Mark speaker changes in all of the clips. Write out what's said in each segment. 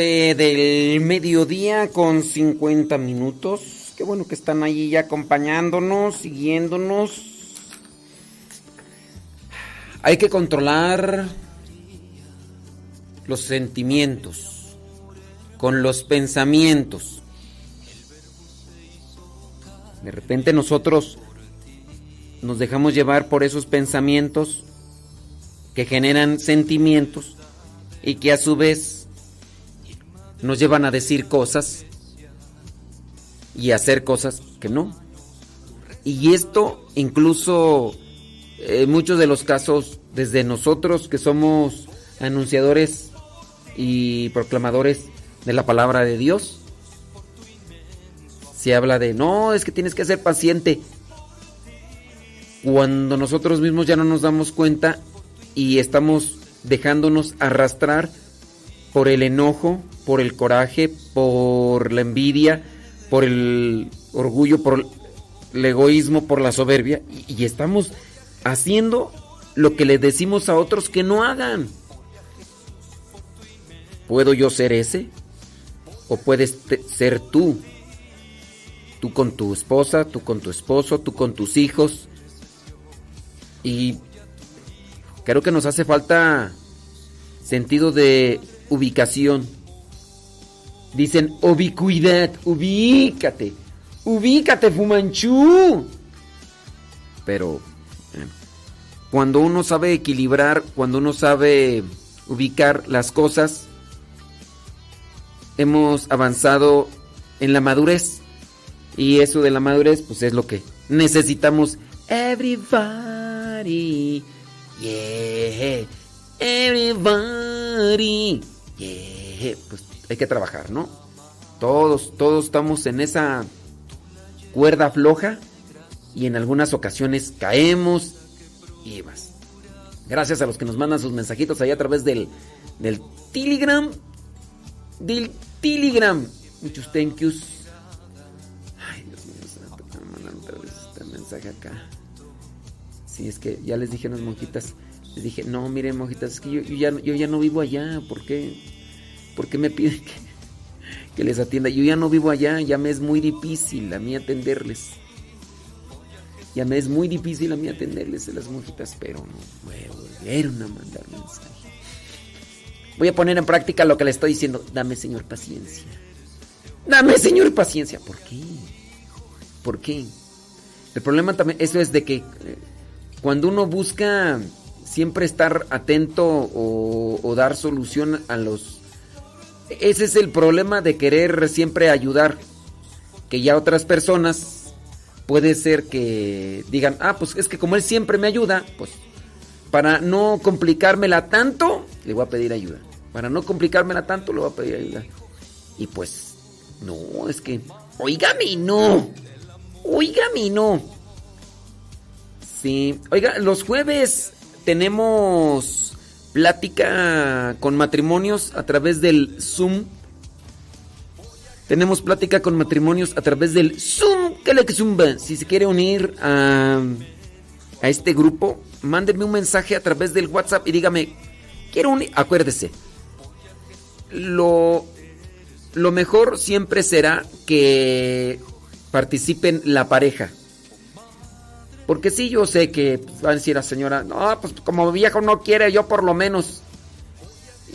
Speaker 1: del mediodía con 50 minutos. Qué bueno que están ahí ya acompañándonos, siguiéndonos. Hay que controlar los sentimientos con los pensamientos. De repente nosotros nos dejamos llevar por esos pensamientos que generan sentimientos y que a su vez nos llevan a decir cosas y hacer cosas que no. Y esto incluso en muchos de los casos desde nosotros que somos anunciadores y proclamadores de la palabra de Dios. Se habla de, no, es que tienes que ser paciente. Cuando nosotros mismos ya no nos damos cuenta y estamos dejándonos arrastrar por el enojo, por el coraje, por la envidia, por el orgullo, por el egoísmo, por la soberbia. Y, estamos haciendo lo que le decimos a otros que no hagan. ¿Puedo yo ser ese? ¿O puedes ser tú? Tú con tu esposa, tú con tu esposo, tú con tus hijos. Y creo que nos hace falta sentido de ubicación. Dicen ubicuidad, ubícate, ubícate, Fumanchú. Pero eh, cuando uno sabe equilibrar, cuando uno sabe ubicar las cosas, hemos avanzado en la madurez. Y eso de la madurez, pues es lo que necesitamos. Everybody, yeah, everybody, yeah. Pues hay que trabajar, ¿no? Todos, todos estamos en esa cuerda floja y en algunas ocasiones caemos y más. Gracias a los que nos mandan sus mensajitos ahí a través del, del Telegram. Del Telegram. Muchos thank yous. Ay, Dios mío, santo, me mandan otra vez este mensaje acá. Sí, es que ya les dije a unas monjitas. Les dije, no, miren, monjitas, es que yo ya, yo ya no vivo allá. ¿Por qué? ¿Por qué me piden que, les atienda? Yo ya no vivo allá, ya me es muy difícil a mí atenderles. Ya me es muy difícil a mí atenderles a las monjitas, pero no me volvieron a mandar mensaje. Voy a poner en práctica lo que le estoy diciendo. Dame, Señor, paciencia. Dame, Señor, paciencia. ¿Por qué? ¿Por qué? El problema también, eso es de que eh, cuando uno busca siempre estar atento o dar solución a los... Ese es el problema de querer siempre ayudar. Que ya otras personas puede ser que digan, ah, pues es que como él siempre me ayuda, pues para no complicármela tanto, le voy a pedir ayuda. Para no complicármela tanto, le voy a pedir ayuda. Y pues, no, es que, oígame, no. Oígame, no. Sí, oiga, los jueves tenemos plática con matrimonios a través del Zoom. Tenemos plática con matrimonios a través del Zoom. que le que zumba. Si se quiere unir a, a este grupo, mándenme un mensaje a través del WhatsApp y dígame, quiero unir. Acuérdese, lo, lo mejor siempre será que participen la pareja. Porque sí, yo sé que pues, va a decir la señora, no, pues como viejo no quiere, yo por lo menos.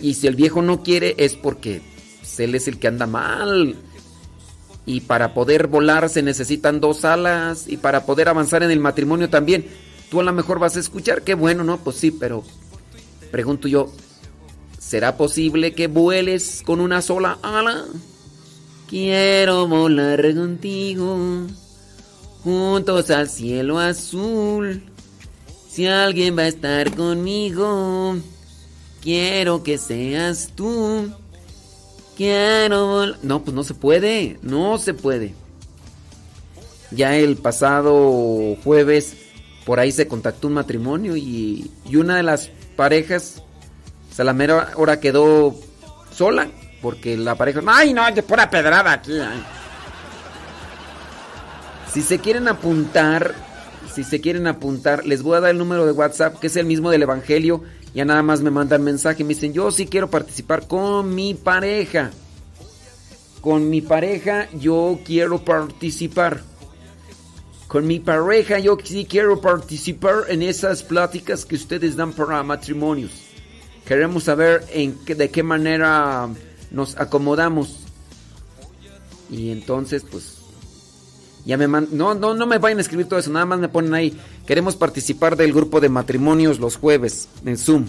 Speaker 1: Y si el viejo no quiere es porque él es el que anda mal. Y para poder volar se necesitan dos alas. Y para poder avanzar en el matrimonio también. Tú a lo mejor vas a escuchar, qué bueno, ¿no? Pues sí, pero pregunto yo, ¿será posible que vueles con una sola ala? Quiero volar contigo, juntos al cielo azul. Si alguien va a estar conmigo, quiero que seas tú. Quiero. No, pues no se puede, no se puede. Ya el pasado jueves por ahí se contactó un matrimonio y, y una de las parejas, o sea, la mera hora quedó sola porque la pareja, ay no, de pura pedrada aquí. Si se quieren apuntar, si se quieren apuntar, les voy a dar el número de WhatsApp, que es el mismo del Evangelio. Ya nada más me mandan mensaje, me dicen, yo sí quiero participar con mi pareja. Con mi pareja yo quiero participar. Con mi pareja yo sí quiero participar en esas pláticas que ustedes dan para matrimonios. Queremos saber en qué, de qué manera nos acomodamos. Y entonces, pues, ya me no, no, no me vayan a escribir todo eso, nada más me ponen ahí. Queremos participar del grupo de matrimonios los jueves en Zoom.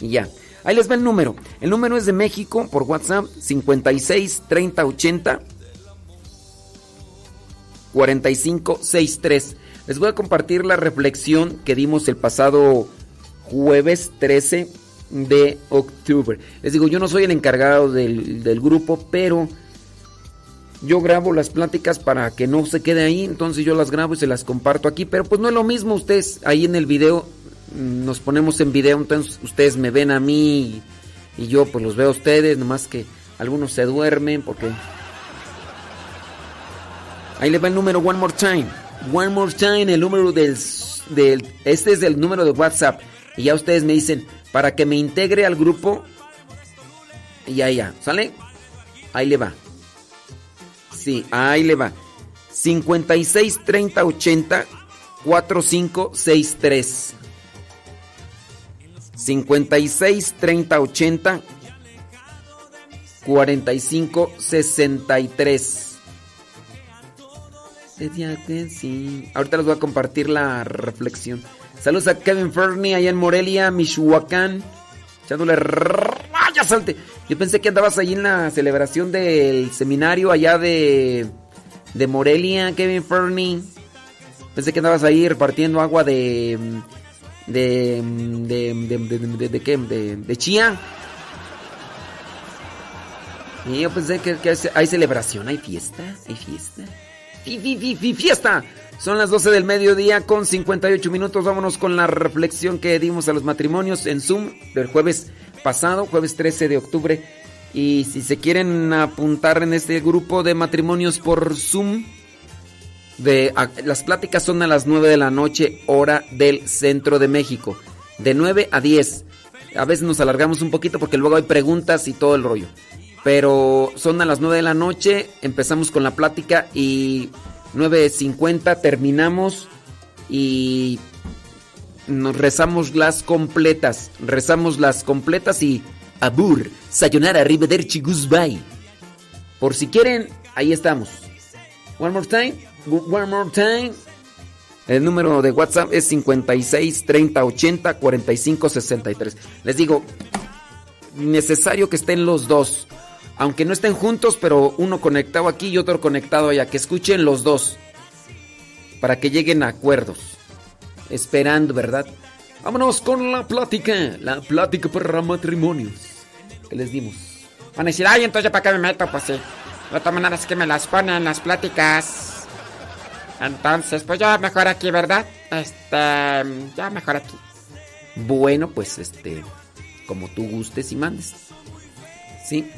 Speaker 1: Y ya. Ahí les va el número. El número es de México por WhatsApp 56 30 80 45 63. Les voy a compartir la reflexión que dimos el pasado jueves 13 de octubre. Les digo, yo no soy el encargado del, del grupo, pero yo grabo las pláticas para que no se quede ahí, entonces yo las grabo y se las comparto aquí, pero pues no es lo mismo ustedes ahí en el video, mm, nos ponemos en video, entonces ustedes me ven a mí y, yo pues los veo a ustedes, nomás que algunos se duermen porque... Ahí le va el número One More Time. One More Time, el número del, del... Este es el número de WhatsApp. Y ya ustedes me dicen, para que me integre al grupo. Y ya, ya, ¿sale? Ahí le va. Sí, ahí le va. 56 30 80 45 63. 56 30 80 45 63. Ahorita les voy a compartir la reflexión. Saludos a Kevin Fernie allá en Morelia, Michoacán. Echándole raya salte. Yo pensé que andabas ahí en la celebración del seminario allá de, de Morelia, Kevin Fernie. Pensé que andabas ahí repartiendo agua de. de. de. de. de, de, de? De, de chía. Y yo pensé que, hay celebración, hay fiesta, hay fiesta. ¡Fiesta! Son las 12 del mediodía con 58 minutos. Vámonos con la reflexión que dimos a los matrimonios en Zoom del jueves pasado, jueves 13 de octubre. Y si se quieren apuntar en este grupo de matrimonios por Zoom, de, las pláticas son a las 9 de la noche, hora del centro de México. De 9 a 10. A veces nos alargamos un poquito porque luego hay preguntas y todo el rollo. Pero son a las 9 de la noche, empezamos con la plática y 9.50 terminamos y nos rezamos las completas. Rezamos las completas y abur, sayonara, arrivederci, goodbye. Por si quieren, ahí estamos. One more time, one more time. El número de WhatsApp es 56 30 80 45 63. Les digo, necesario que estén los dos. Aunque no estén juntos, pero uno conectado aquí y otro conectado allá. Que escuchen los dos. Para que lleguen a acuerdos. Esperando, ¿verdad? Vámonos con la plática. La plática para matrimonios. Que les dimos.
Speaker 2: Van a decir, ay, entonces ¿para qué me meto? Pues sí. De todas maneras que me las ponen las pláticas. Entonces, pues ya mejor aquí, ¿verdad? Este, ya mejor aquí.
Speaker 1: Bueno, pues este, como tú gustes y mandes. Sí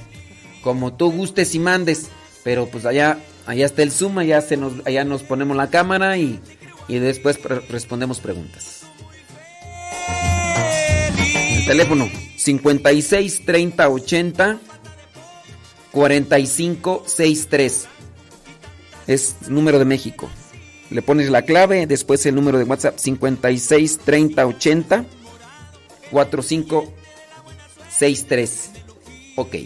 Speaker 1: como tú gustes y mandes. Pero pues allá, allá está el Zoom, allá, se nos, allá nos ponemos la cámara y, y después pre respondemos preguntas. El teléfono 56 30 80 45 63. Es número de México. Le pones la clave, después el número de WhatsApp 56 30 80 45 63. Ok.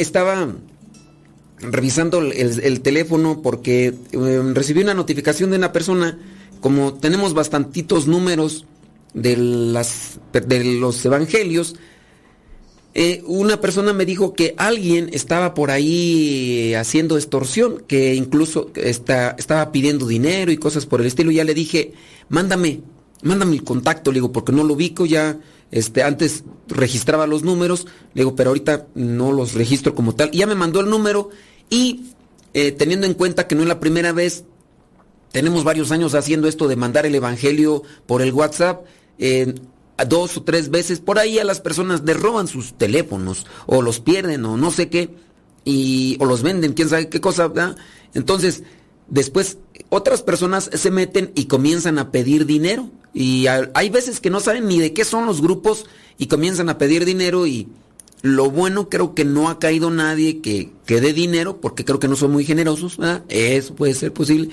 Speaker 1: Estaba revisando el, el teléfono porque eh, recibí una notificación de una persona, como tenemos bastantitos números de, las, de los evangelios, eh, una persona me dijo que alguien estaba por ahí haciendo extorsión, que incluso está, estaba pidiendo dinero y cosas por el estilo. Ya le dije, mándame, mándame el contacto, le digo, porque no lo ubico ya. Este, antes registraba los números, le digo, pero ahorita no los registro como tal. Y ya me mandó el número y eh, teniendo en cuenta que no es la primera vez, tenemos varios años haciendo esto de mandar el evangelio por el WhatsApp. Eh, dos o tres veces, por ahí a las personas les roban sus teléfonos o los pierden o no sé qué, y, o los venden, quién sabe qué cosa. Entonces, después otras personas se meten y comienzan a pedir dinero. Y hay veces que no saben ni de qué son los grupos y comienzan a pedir dinero y lo bueno creo que no ha caído nadie que, que dé dinero porque creo que no son muy generosos, ¿verdad? Eso puede ser posible.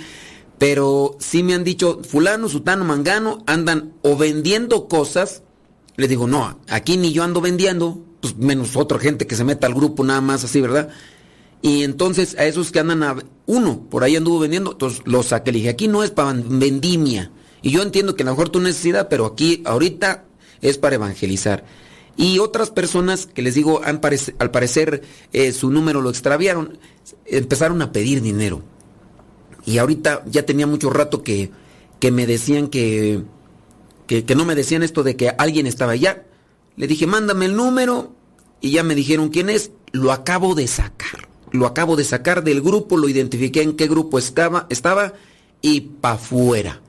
Speaker 1: Pero sí me han dicho, fulano, sutano, mangano, andan o vendiendo cosas. Le digo, no, aquí ni yo ando vendiendo, pues menos otra gente que se meta al grupo nada más así, ¿verdad? Y entonces a esos que andan a... Uno, por ahí anduvo vendiendo, entonces los saqué. Le dije, aquí no es para vendimia. Y yo entiendo que a lo mejor tu necesidad, pero aquí ahorita es para evangelizar. Y otras personas que les digo, al parecer eh, su número lo extraviaron, empezaron a pedir dinero. Y ahorita ya tenía mucho rato que, que me decían que, que, no me decían esto de que alguien estaba allá. Le dije, mándame el número y ya me dijeron quién es. Lo acabo de sacar. Lo acabo de sacar del grupo, lo identifiqué en qué grupo estaba, estaba y pa' afuera.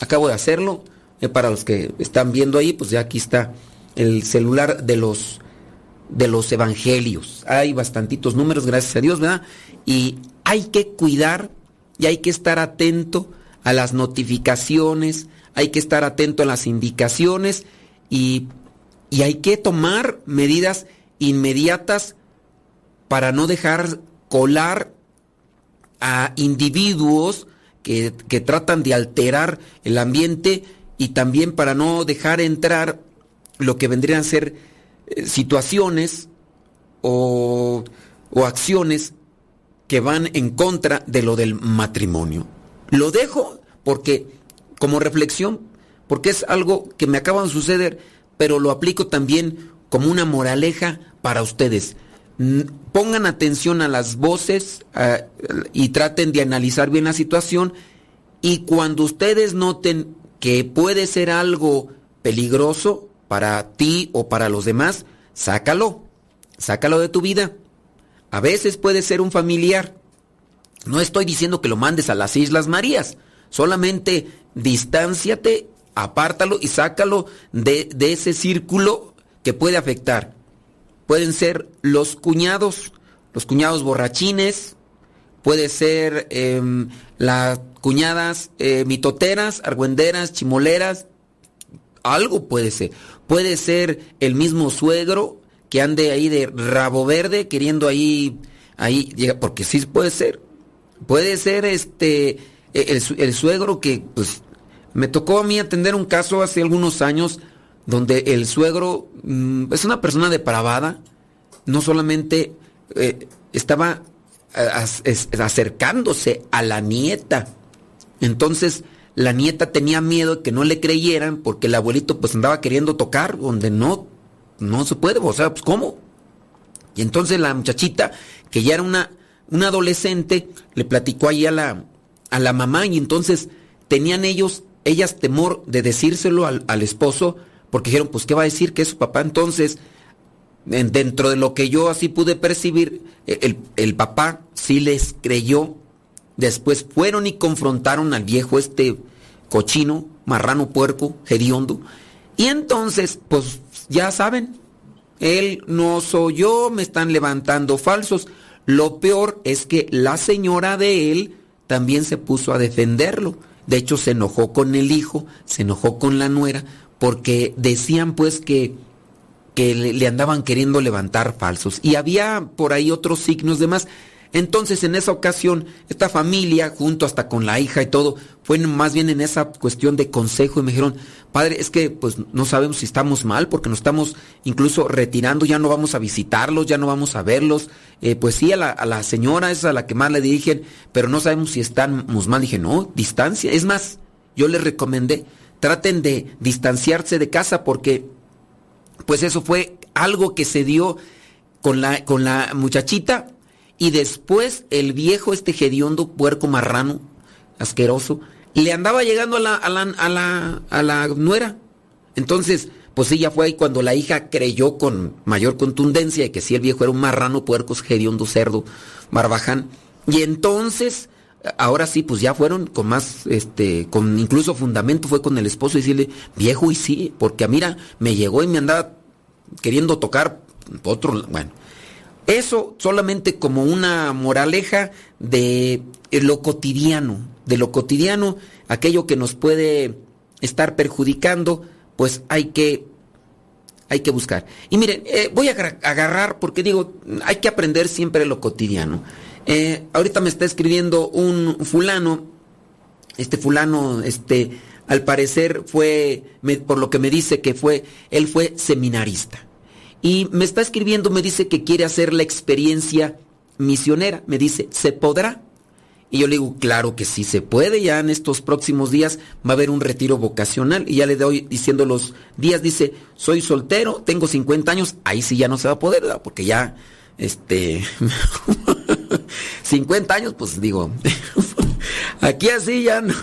Speaker 1: Acabo de hacerlo. Eh, para los que están viendo ahí, pues ya aquí está el celular de los de los evangelios. Hay bastantitos números, gracias a Dios, ¿verdad? Y hay que cuidar y hay que estar atento a las notificaciones, hay que estar atento a las indicaciones y, hay que tomar medidas inmediatas para no dejar colar a individuos que, que, tratan de alterar el ambiente y también para no dejar entrar lo que vendrían a ser eh, situaciones o, o acciones que van en contra de lo del matrimonio. Lo dejo porque, como reflexión, porque es algo que me acaba de suceder, pero lo aplico también como una moraleja para ustedes. Pongan atención a las voces y traten de analizar bien la situación y cuando ustedes noten que puede ser algo peligroso para ti o para los demás, sácalo, sácalo de tu vida. A veces puede ser un familiar. No estoy diciendo que lo mandes a las Islas Marías. Solamente distánciate, apártalo y sácalo de, ese círculo que puede afectar. Pueden ser los cuñados, los cuñados borrachines, puede ser em, las cuñadas eh, mitoteras, argüenderas, chimoleras, algo puede ser. Puede ser el mismo suegro que ande ahí de rabo verde queriendo ahí, ahí, porque sí puede ser. Puede ser este, e, el, suegro que, pues, me tocó a mí atender un caso hace algunos años donde el suegro mm, es una persona depravada, no solamente eh, estaba acercándose a la nieta. Entonces, la nieta tenía miedo de que no le creyeran porque el abuelito pues andaba queriendo tocar donde no no se puede, o sea, pues ¿cómo? Y entonces la muchachita, que ya era una, una adolescente, le platicó ahí a la, a la mamá y entonces tenían ellos, ellas temor de decírselo al, esposo, porque dijeron, pues ¿qué va a decir que es su papá? Entonces, dentro de lo que yo así pude percibir, e, el, el papá sí les creyó. Después fueron y confrontaron al viejo este cochino, marrano puerco, hediondo. Y entonces, pues ya saben, él no soy yo, me están levantando falsos. Lo peor es que la señora de él también se puso a defenderlo. De hecho, se enojó con el hijo, se enojó con la nuera, porque decían pues que, que le, andaban queriendo levantar falsos. Y había por ahí otros signos de más. Entonces en esa ocasión, esta familia, junto hasta con la hija y todo, fue más bien en esa cuestión de consejo y me dijeron, padre, es que pues no sabemos si estamos mal porque nos estamos incluso retirando, ya no vamos a visitarlos, ya no vamos a verlos. Eh, pues sí, a la, a la señora es a la que más le dirigen, pero no sabemos si estamos mal. Dije, no, distancia. Es más, yo les recomendé, traten de distanciarse de casa porque pues eso fue algo que se dio con la, con la muchachita y después el viejo, este hediondo, puerco marrano, asqueroso, le andaba llegando a la, a la, a la, nuera. Entonces, pues ella fue ahí cuando la hija creyó con mayor contundencia de que si el viejo era un marrano, puerco, hediondo, cerdo, barbaján. Y entonces, ahora sí, pues ya fueron con más, este, con incluso fundamento, fue con el esposo y decirle, viejo, y sí, porque mira, me llegó y me andaba queriendo tocar otro, bueno. Eso solamente como una moraleja de lo cotidiano, de lo cotidiano, aquello que nos puede estar perjudicando, pues hay que hay que buscar. Y miren, eh, voy a agarrar porque digo, hay que aprender siempre lo cotidiano. Eh, ahorita me está escribiendo un fulano, este fulano, este, al parecer fue, por lo que me dice que fue, él fue seminarista. Y me está escribiendo, me dice que quiere hacer la experiencia misionera. Me dice, ¿se podrá? Y yo le digo, claro que sí se puede, ya en estos próximos días va a haber un retiro vocacional. Y ya le doy diciendo los días, dice, soy soltero, tengo 50 años, ahí sí ya no se va a poder, ¿verdad? porque ya, este, 50 años, pues digo, aquí así ya no,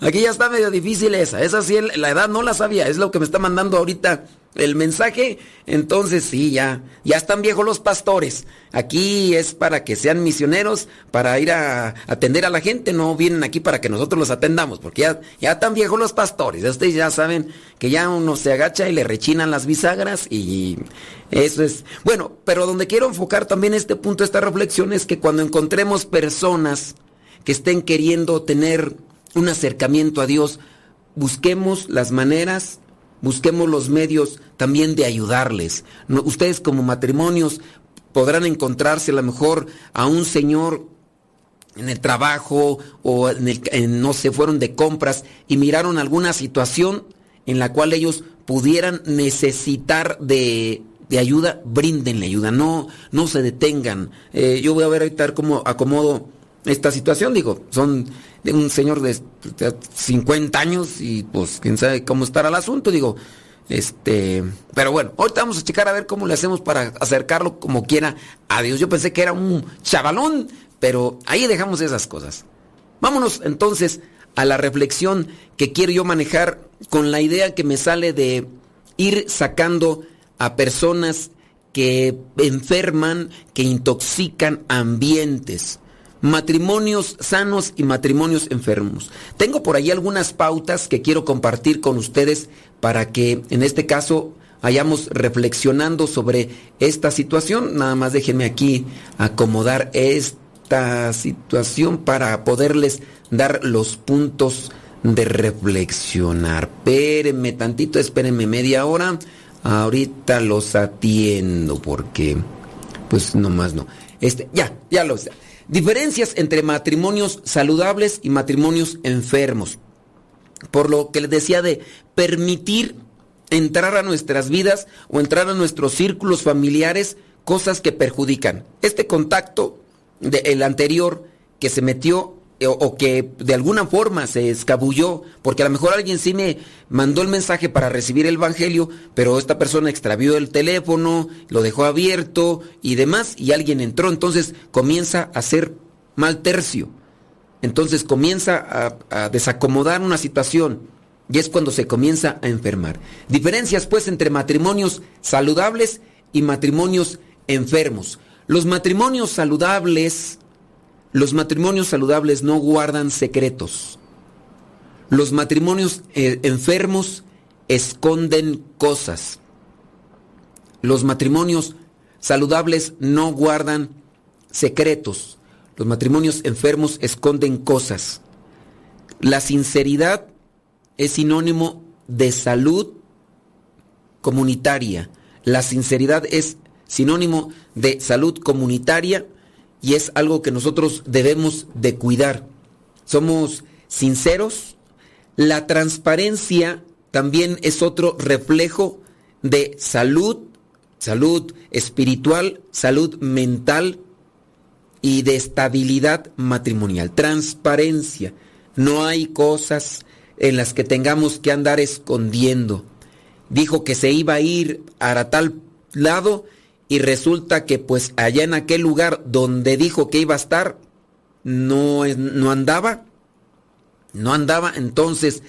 Speaker 1: aquí ya está medio difícil esa, esa sí la edad no la sabía, es lo que me está mandando ahorita el mensaje, entonces sí, ya, ya están viejos los pastores. Aquí es para que sean misioneros, para ir a atender a la gente, no vienen aquí para que nosotros los atendamos, porque ya, ya están viejos los pastores. Ustedes ya saben que ya uno se agacha y le rechinan las bisagras y eso es. Bueno, pero donde quiero enfocar también este punto, esta reflexión, es que cuando encontremos personas que estén queriendo tener un acercamiento a Dios, busquemos las maneras busquemos los medios también de ayudarles. ustedes como matrimonios podrán encontrarse a lo mejor a un señor en el trabajo o en el, no se fueron de compras y miraron alguna situación en la cual ellos pudieran necesitar de, ayuda, bríndenle ayuda, no, no se detengan. Eh, yo voy a ver ahorita cómo acomodo esta situación, digo, son de un señor de 50 años y pues quién sabe cómo estará el asunto, digo, este, pero bueno, ahorita vamos a checar a ver cómo le hacemos para acercarlo como quiera a Dios. Yo pensé que era un chavalón, pero ahí dejamos esas cosas. Vámonos entonces a la reflexión que quiero yo manejar con la idea que me sale de ir sacando a personas que enferman, que intoxican ambientes matrimonios sanos y matrimonios enfermos. Tengo por ahí algunas pautas que quiero compartir con ustedes para que en este caso vayamos reflexionando sobre esta situación. Nada más déjenme aquí acomodar esta situación para poderles dar los puntos de reflexionar. Espérenme tantito, espérenme media hora. Ahorita los atiendo porque pues nomás no. Este, ya, ya lo. Diferencias entre matrimonios saludables y matrimonios enfermos. Por lo que les decía de permitir entrar a nuestras vidas o entrar a nuestros círculos familiares cosas que perjudican. Este contacto del anterior que se metió o, que de alguna forma se escabulló, porque a lo mejor alguien sí me mandó el mensaje para recibir el Evangelio, pero esta persona extravió el teléfono, lo dejó abierto y demás, y alguien entró, entonces comienza a ser mal tercio. Entonces comienza a, a desacomodar una situación y es cuando se comienza a enfermar. Diferencias pues entre matrimonios saludables y matrimonios enfermos. Los matrimonios saludables los matrimonios saludables no guardan secretos. Los matrimonios eh, enfermos esconden cosas. Los matrimonios saludables no guardan secretos. Los matrimonios enfermos esconden cosas. La sinceridad es sinónimo de salud comunitaria. La sinceridad es sinónimo de salud comunitaria y es algo que nosotros debemos de cuidar. Somos sinceros. La transparencia también es otro reflejo de salud, salud espiritual, salud mental y de estabilidad matrimonial. Transparencia. No hay cosas en las que tengamos que andar escondiendo. Dijo que se iba a ir a tal lado y resulta que pues allá en aquel lugar donde dijo que iba a estar no, no andaba. No andaba, entonces,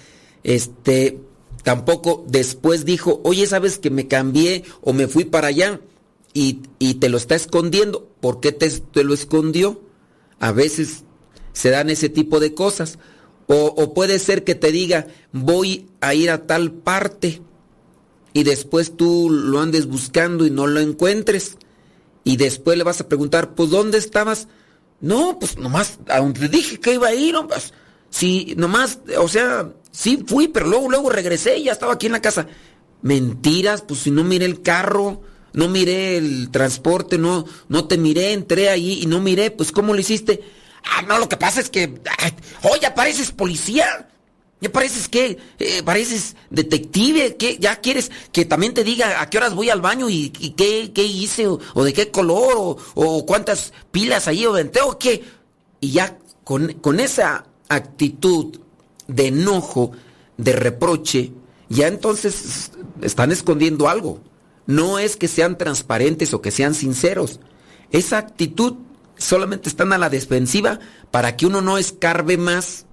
Speaker 1: este, tampoco después dijo, oye, ¿sabes que me cambié o me fui para allá? Y, y te lo está escondiendo. ¿Por qué te, te lo escondió? A veces se dan ese tipo de cosas. O, puede ser que te diga, voy a ir a tal parte y después tú lo andes buscando y no lo encuentres. Y después le vas a preguntar, pues ¿dónde estabas? No, pues nomás, a donde dije que iba a ir, pues, sí, nomás, o sea, sí fui, pero luego, luego regresé y ya estaba aquí en la casa. Mentiras, pues si no miré el carro, no miré el transporte, no, no te miré, entré ahí y no miré, pues ¿cómo lo hiciste? Ah, no, lo que pasa es que. Oye, ya pareces policía. Ya pareces que. Eh, pareces detective. que ¿Ya quieres que también te diga a qué horas voy al baño y, qué, qué, hice? O, de qué color? O, cuántas pilas ahí o o qué? Y ya con, con esa actitud de enojo, de reproche, ya entonces están escondiendo algo. No es que sean transparentes o que sean sinceros. Esa actitud solamente están a la defensiva para que uno no escarbe más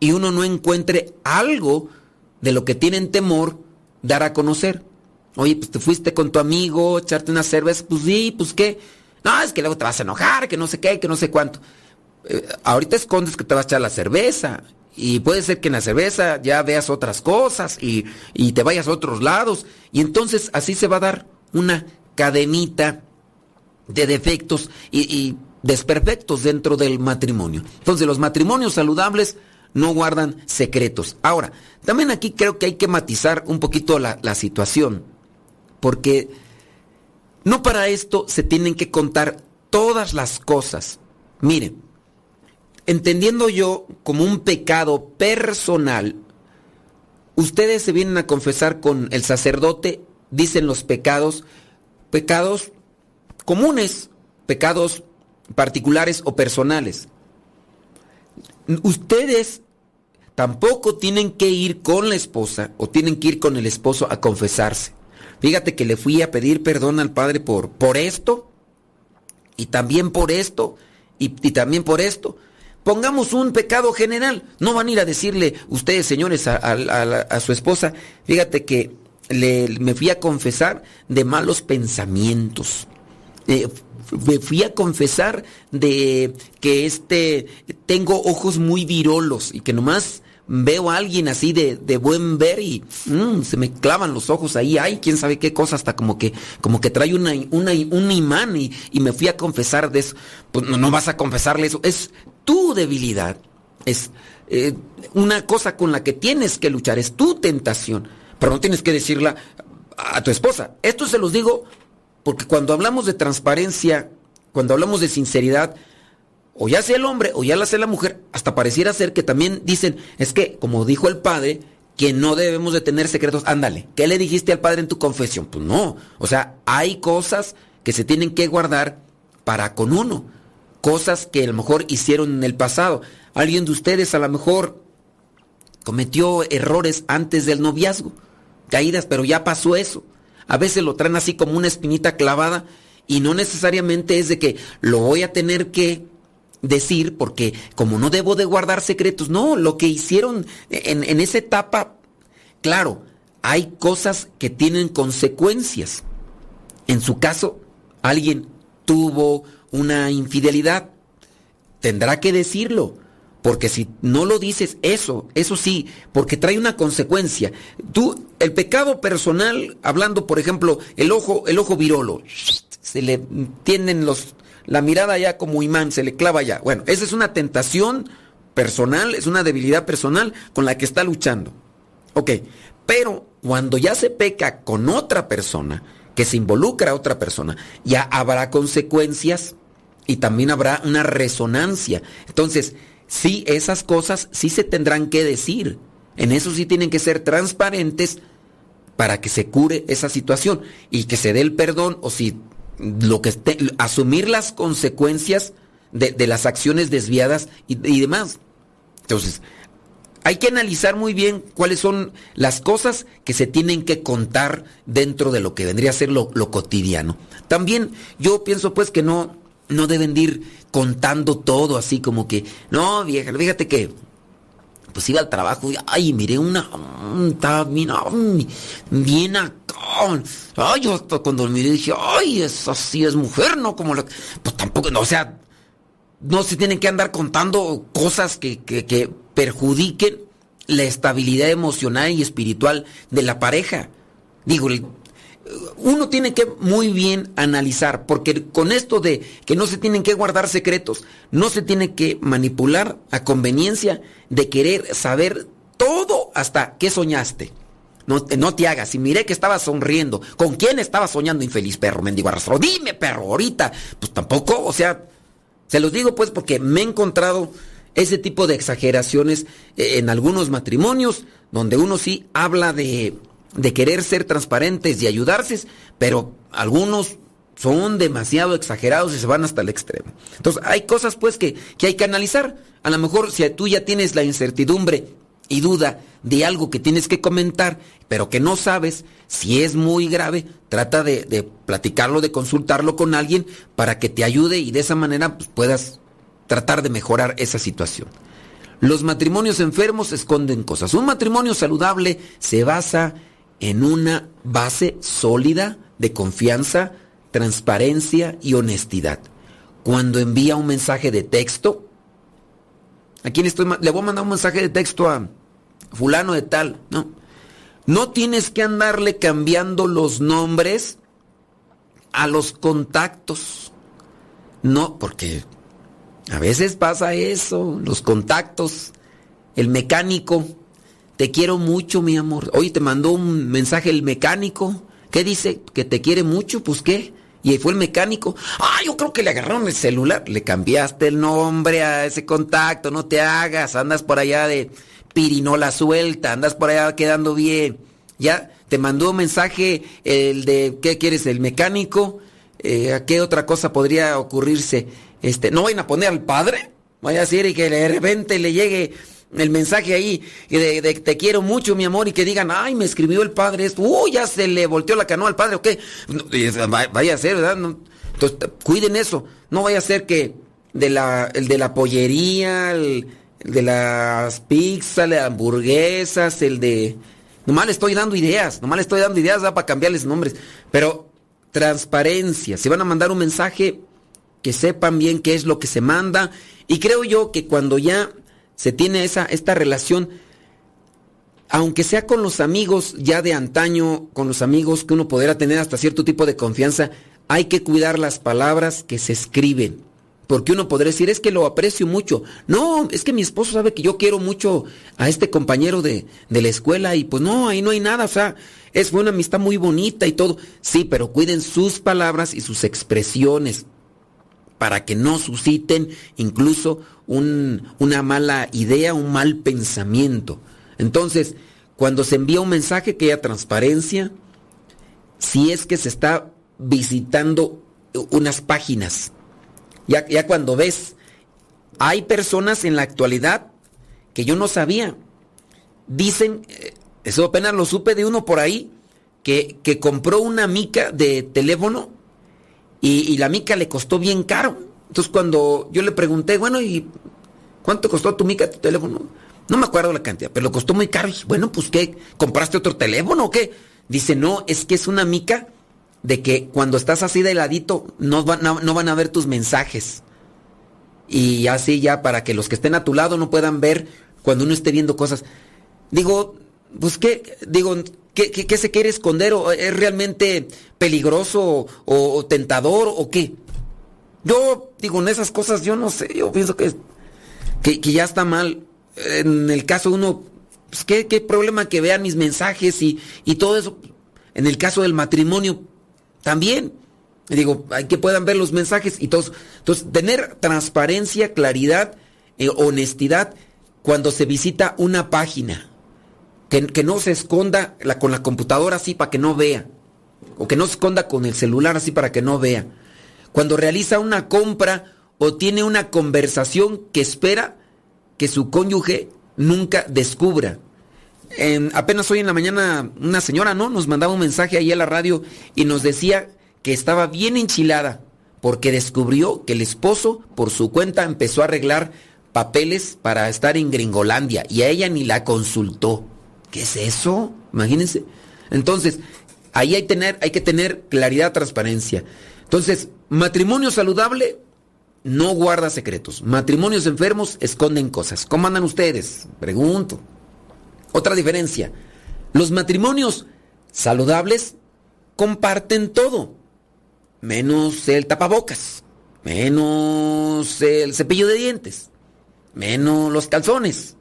Speaker 1: y uno no encuentre algo de lo que tienen temor dar a conocer. Oye, pues te fuiste con tu amigo, echarte una cerveza, pues sí, pues qué. No, es que luego te vas a enojar, que no sé qué, que no sé cuánto. Eh, ahorita escondes que te vas a echar la cerveza. Y puede ser que en la cerveza ya veas otras cosas y, y te vayas a otros lados. Y entonces así se va a dar una cadenita de defectos y, desperfectos dentro del matrimonio. Entonces los matrimonios saludables no guardan secretos. Ahora, también aquí creo que hay que matizar un poquito la, la situación, porque no para esto se tienen que contar todas las cosas. Miren, entendiendo yo como un pecado personal, ustedes se vienen a confesar con el sacerdote, dicen los pecados, pecados comunes, pecados particulares o personales. Ustedes tampoco tienen que ir con la esposa o tienen que ir con el esposo a confesarse. Fíjate que le fui a pedir perdón al padre por, por esto y también por esto y, también por esto. Pongamos un pecado general. No van a ir a decirle ustedes, señores, a, su esposa, fíjate que le, me fui a confesar de malos pensamientos. Eh, me fui a confesar de que este tengo ojos muy virolos y que nomás veo a alguien así de, buen ver y mm, se me clavan los ojos ahí, ay, quién sabe qué cosa, hasta como que, como que trae una, un imán y, me fui a confesar de eso. Pues no, vas a confesarle eso, es tu debilidad, es eh, una cosa con la que tienes que luchar, es tu tentación, pero no tienes que decirla a tu esposa. Esto se los digo porque cuando hablamos de transparencia, cuando hablamos de sinceridad, o ya sea el hombre o ya la sea la mujer, hasta pareciera ser que también dicen, es que, como dijo el padre, que no debemos de tener secretos. Ándale, ¿qué le dijiste al padre en tu confesión? Pues no, o sea, hay cosas que se tienen que guardar para con uno, cosas que a lo mejor hicieron en el pasado. Alguien de ustedes a lo mejor cometió errores antes del noviazgo, caídas, pero ya pasó eso a veces lo traen así como una espinita clavada y no necesariamente es de que lo voy a tener que decir porque como no debo de guardar secretos, no, lo que hicieron en, en esa etapa, claro, hay cosas que tienen consecuencias. En su caso, alguien tuvo una infidelidad, tendrá que decirlo porque si no lo dices, eso, eso sí, porque trae una consecuencia. Tú, el pecado personal, hablando, por ejemplo, el ojo, el ojo virolo, se le tienden los, la mirada ya como imán, se le clava ya. Bueno, esa es una tentación personal, es una debilidad personal con la que está luchando. Ok, pero cuando ya se peca con otra persona, que se involucra a otra persona, ya habrá consecuencias y también habrá una resonancia. Entonces, sí, esas cosas sí se tendrán que decir. En eso sí tienen que ser transparentes para que se cure esa situación y que se dé el perdón o si lo que esté, asumir las consecuencias de, las acciones desviadas y, demás. Entonces, hay que analizar muy bien cuáles son las cosas que se tienen que contar dentro de lo que vendría a ser lo, lo cotidiano. También yo pienso pues que no, no deben ir contando todo así como que, no, vieja, fíjate que pues iba al trabajo y, ay, miré una, estaba bien, bien acá. Ay, yo hasta cuando miré dije, ay, esa sí es mujer, ¿no? Como la, pues tampoco, no, o sea, no se tienen que andar contando cosas que, que, que perjudiquen la estabilidad emocional y espiritual de la pareja. Digo, uno tiene que muy bien analizar, porque con esto de que no se tienen que guardar secretos, no se tiene que manipular a conveniencia de querer saber todo hasta qué soñaste. No, no te hagas. Y miré que estaba sonriendo. ¿Con quién estaba soñando, infeliz perro, mendigo arrastro? Dime, perro, ahorita. Pues tampoco, o sea, se los digo pues porque me he encontrado ese tipo de exageraciones eh, en algunos matrimonios donde uno sí habla de de querer ser transparentes y ayudarse, pero algunos son demasiado exagerados y se van hasta el extremo. Entonces, hay cosas pues que, hay que analizar. A lo mejor si tú ya tienes la incertidumbre y duda de algo que tienes que comentar, pero que no sabes si es muy grave, trata de, platicarlo, de consultarlo con alguien para que te ayude y de esa manera pues, puedas tratar de mejorar esa situación. Los matrimonios enfermos esconden cosas. Un matrimonio saludable se basa en una base sólida de confianza, transparencia y honestidad. Cuando envía un mensaje de texto, ¿a quién estoy? Le voy a mandar un mensaje de texto a fulano de tal, ¿no? No tienes que andarle cambiando los nombres a los contactos. No, porque a veces pasa eso, los contactos, el mecánico te quiero mucho, mi amor. Hoy te mandó un mensaje el mecánico. ¿Qué dice? ¿Que te quiere mucho? Pues qué. Y ahí fue el mecánico. Ah, yo creo que le agarraron el celular. Le cambiaste el nombre a ese contacto. No te hagas. Andas por allá de pirinola suelta. Andas por allá quedando bien. Ya te mandó un mensaje el de ¿qué quieres? El mecánico. Eh, ¿A qué otra cosa podría ocurrirse? Este, no vayan a poner al padre. Vaya a decir y que de repente le llegue el mensaje ahí de, te quiero mucho, mi amor, y que digan, ay, me escribió el padre esto, uy, ya se le volteó la canoa al padre, ¿o qué? vaya a ser, ¿verdad? entonces, cuiden eso, no vaya a ser que de la, el de la pollería, el, de las pizzas, las hamburguesas, el de... Nomás le estoy dando ideas, nomás le estoy dando ideas para cambiarles nombres, pero transparencia, si van a mandar un mensaje, que sepan bien qué es lo que se manda, y creo yo que cuando ya se tiene esa, esta relación, aunque sea con los amigos ya de antaño, con los amigos que uno podrá tener hasta cierto tipo de confianza, hay que cuidar las palabras que se escriben. Porque uno podría decir, es que lo aprecio mucho. No, es que mi esposo sabe que yo quiero mucho a este compañero de, de la escuela y pues no, ahí no hay nada. O sea, es una amistad muy bonita y todo. Sí, pero cuiden sus palabras y sus expresiones para que no susciten incluso una mala idea, un mal pensamiento. Entonces, cuando se envía un mensaje que haya transparencia, si es que se está visitando unas páginas, ya, ya cuando ves, hay personas en la actualidad que yo no sabía, dicen, eh, eso apenas lo supe de uno por ahí, que, que compró una mica de teléfono y, la mica le costó bien caro. Entonces cuando yo le pregunté, bueno, ¿y cuánto costó tu mica, tu teléfono? No me acuerdo la cantidad, pero lo costó muy caro. Y bueno, pues ¿qué? ¿Compraste otro teléfono o qué? Dice, no, es que es una mica de que cuando estás así de ladito no van no van a ver tus mensajes. Y así ya para que los que estén a tu lado no puedan ver cuando uno esté viendo cosas. Digo, pues qué, digo, ¿Qué, se quiere esconder? ¿O ¿Es realmente peligroso o, tentador o qué? Yo digo, en esas cosas yo no sé, yo pienso que, que, ya está mal. En el caso de uno, pues, ¿qué, problema que vean mis mensajes y, y todo eso. En el caso del matrimonio, también. digo, hay que puedan ver los mensajes y todos. Entonces, tener transparencia, claridad, eh, honestidad cuando se visita una página. Que, no se esconda con la computadora así para que no vea. O que no se esconda con el celular así para que no vea. Cuando realiza una compra o tiene una conversación que espera que su cónyuge nunca descubra. apenas hoy en la mañana una señora, ¿no? Nos mandaba un mensaje ahí a la radio y nos decía que estaba bien enchilada porque descubrió que el esposo por su cuenta empezó a arreglar papeles para estar en Gringolandia y a ella ni la consultó. ¿Qué es eso? Imagínense. Entonces, ahí hay, tener, hay que tener claridad, transparencia. Entonces, matrimonio saludable no guarda secretos. Matrimonios enfermos esconden cosas. ¿Cómo andan ustedes? Pregunto. Otra diferencia. Los matrimonios saludables comparten todo. Menos el tapabocas. Menos el cepillo de dientes. Menos los calzones.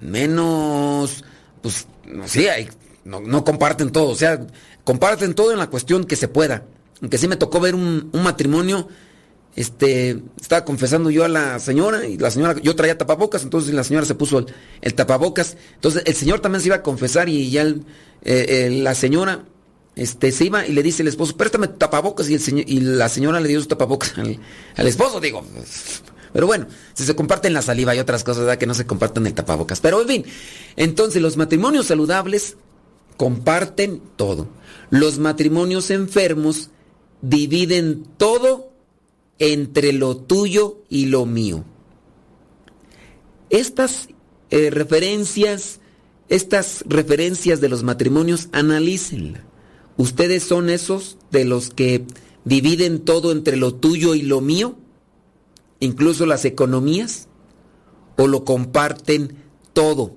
Speaker 1: Menos... Pues, no sé, no, comparten todo. O sea, comparten todo en la cuestión que se pueda. Aunque sí me tocó ver un, un matrimonio este, estaba confesando yo a la señora y la señora, yo traía tapabocas, entonces la señora se puso el, tapabocas, entonces el señor también se iba a confesar y ya eh, la señora este, se iba y le dice el esposo, préstame tapabocas y, el señor, y la señora le dio su tapabocas al, esposo, digo. Pero bueno, si se comparten la saliva y otras cosas, que no se comparten el tapabocas. Pero en fin, entonces los matrimonios saludables comparten todo. Los matrimonios enfermos dividen todo entre lo tuyo y lo mío. Estas eh, referencias, estas referencias de los matrimonios, analícenla. ¿Ustedes son esos de los que dividen todo entre lo tuyo y lo mío? ¿Incluso las economías? ¿O lo comparten todo?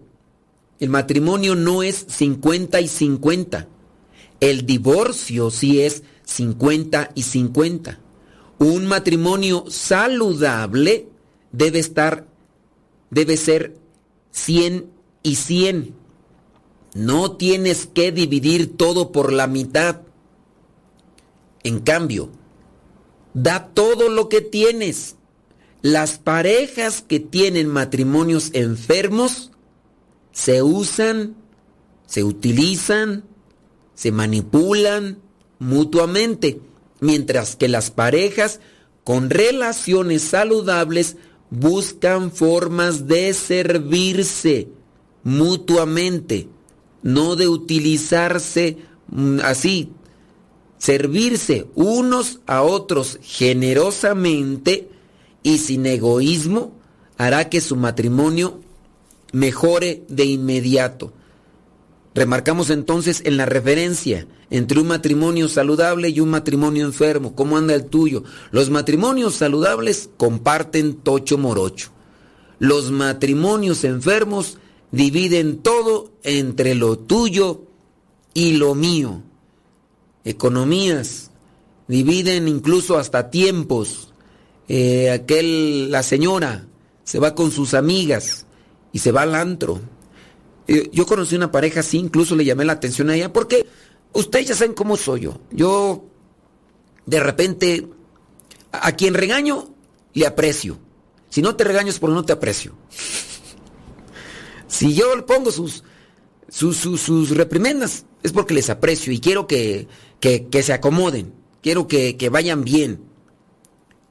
Speaker 1: El matrimonio no es 50 y 50. El divorcio sí es 50 y 50. Un matrimonio saludable debe estar, debe ser 100 y 100. No tienes que dividir todo por la mitad. En cambio, da todo lo que tienes. Las parejas que tienen matrimonios enfermos se usan, se utilizan, se manipulan mutuamente mientras que las parejas con relaciones saludables buscan formas de servirse mutuamente, no de utilizarse mm, así, servirse unos a otros generosamente y sin egoísmo hará que su matrimonio mejore de inmediato. Remarcamos entonces en la referencia entre un matrimonio saludable y un matrimonio enfermo. ¿Cómo anda el tuyo? Los matrimonios saludables comparten tocho morocho. Los matrimonios enfermos dividen todo entre lo tuyo y lo mío. Economías dividen incluso hasta tiempos. Eh, aquel, la señora se va con sus amigas y se va al antro eh, yo conocí una pareja así, incluso le llamé la atención a ella, porque ustedes ya saben cómo soy yo. Yo, de repente, a quien regaño, le aprecio. Si no te regaño es porque no te aprecio. si yo le pongo sus, sus, sus, reprimendas, es porque les aprecio y quiero que, que, se acomoden, quiero que, que vayan bien.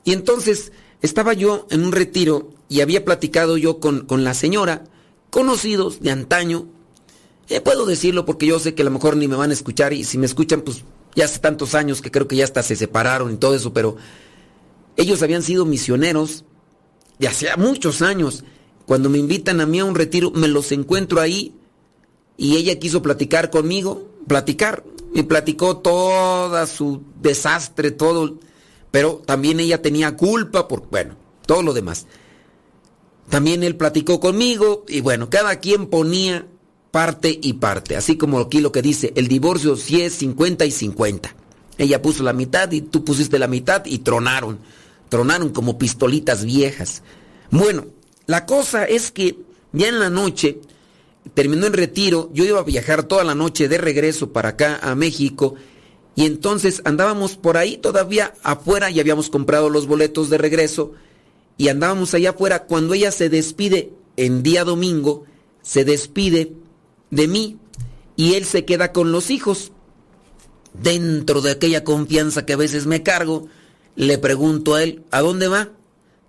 Speaker 1: Y entonces estaba yo en un retiro y había platicado yo con, con la señora conocidos de antaño. Eh, puedo decirlo porque yo sé que a lo mejor ni me van a escuchar y si me escuchan, pues ya hace tantos años que creo que ya hasta se separaron y todo eso, pero ellos habían sido misioneros de hacía muchos años. Cuando me invitan a mí a un retiro, me los encuentro ahí y ella quiso platicar conmigo, platicar, me platicó toda su desastre, todo, pero también ella tenía culpa por, bueno, todo lo demás. También él platicó conmigo y bueno, cada quien ponía parte y parte, así como aquí lo que dice, el divorcio sí es 50 y 50. Ella puso la mitad y tú pusiste la mitad y tronaron, tronaron como pistolitas viejas. Bueno, la cosa es que ya en la noche, terminó en retiro, yo iba a viajar toda la noche de regreso para acá a México Y entonces andábamos por ahí todavía afuera y habíamos comprado los boletos de regreso y andábamos allá afuera cuando ella se despide en día domingo, se despide de mí y él se queda con los hijos. Dentro de aquella confianza que a veces me cargo, le pregunto a él, ¿a dónde va?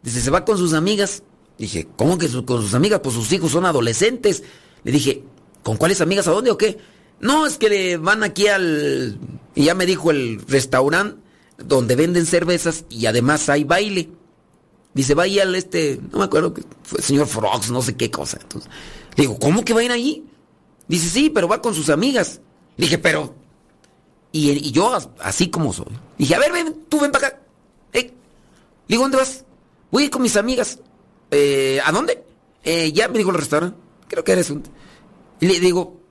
Speaker 1: Dice, se va con sus amigas. Dije, ¿cómo que con sus amigas? Pues sus hijos son adolescentes. Le dije, ¿con cuáles amigas? ¿A dónde o qué? No, es que le van aquí al... Y ya me dijo el restaurante donde venden cervezas y además hay baile. Dice, va al este, no me acuerdo, fue el señor Frogs, no sé qué cosa. Entonces, le digo, ¿cómo que va a ir allí? Dice, sí, pero va con sus amigas. Le dije, pero... Y, yo, así como soy. Dije, a ver, ven, tú ven para acá. Eh. Le digo, ¿dónde vas? Voy con mis amigas. Eh, ¿A dónde? Eh, ya me dijo el restaurante. Creo que eres un... Y le digo,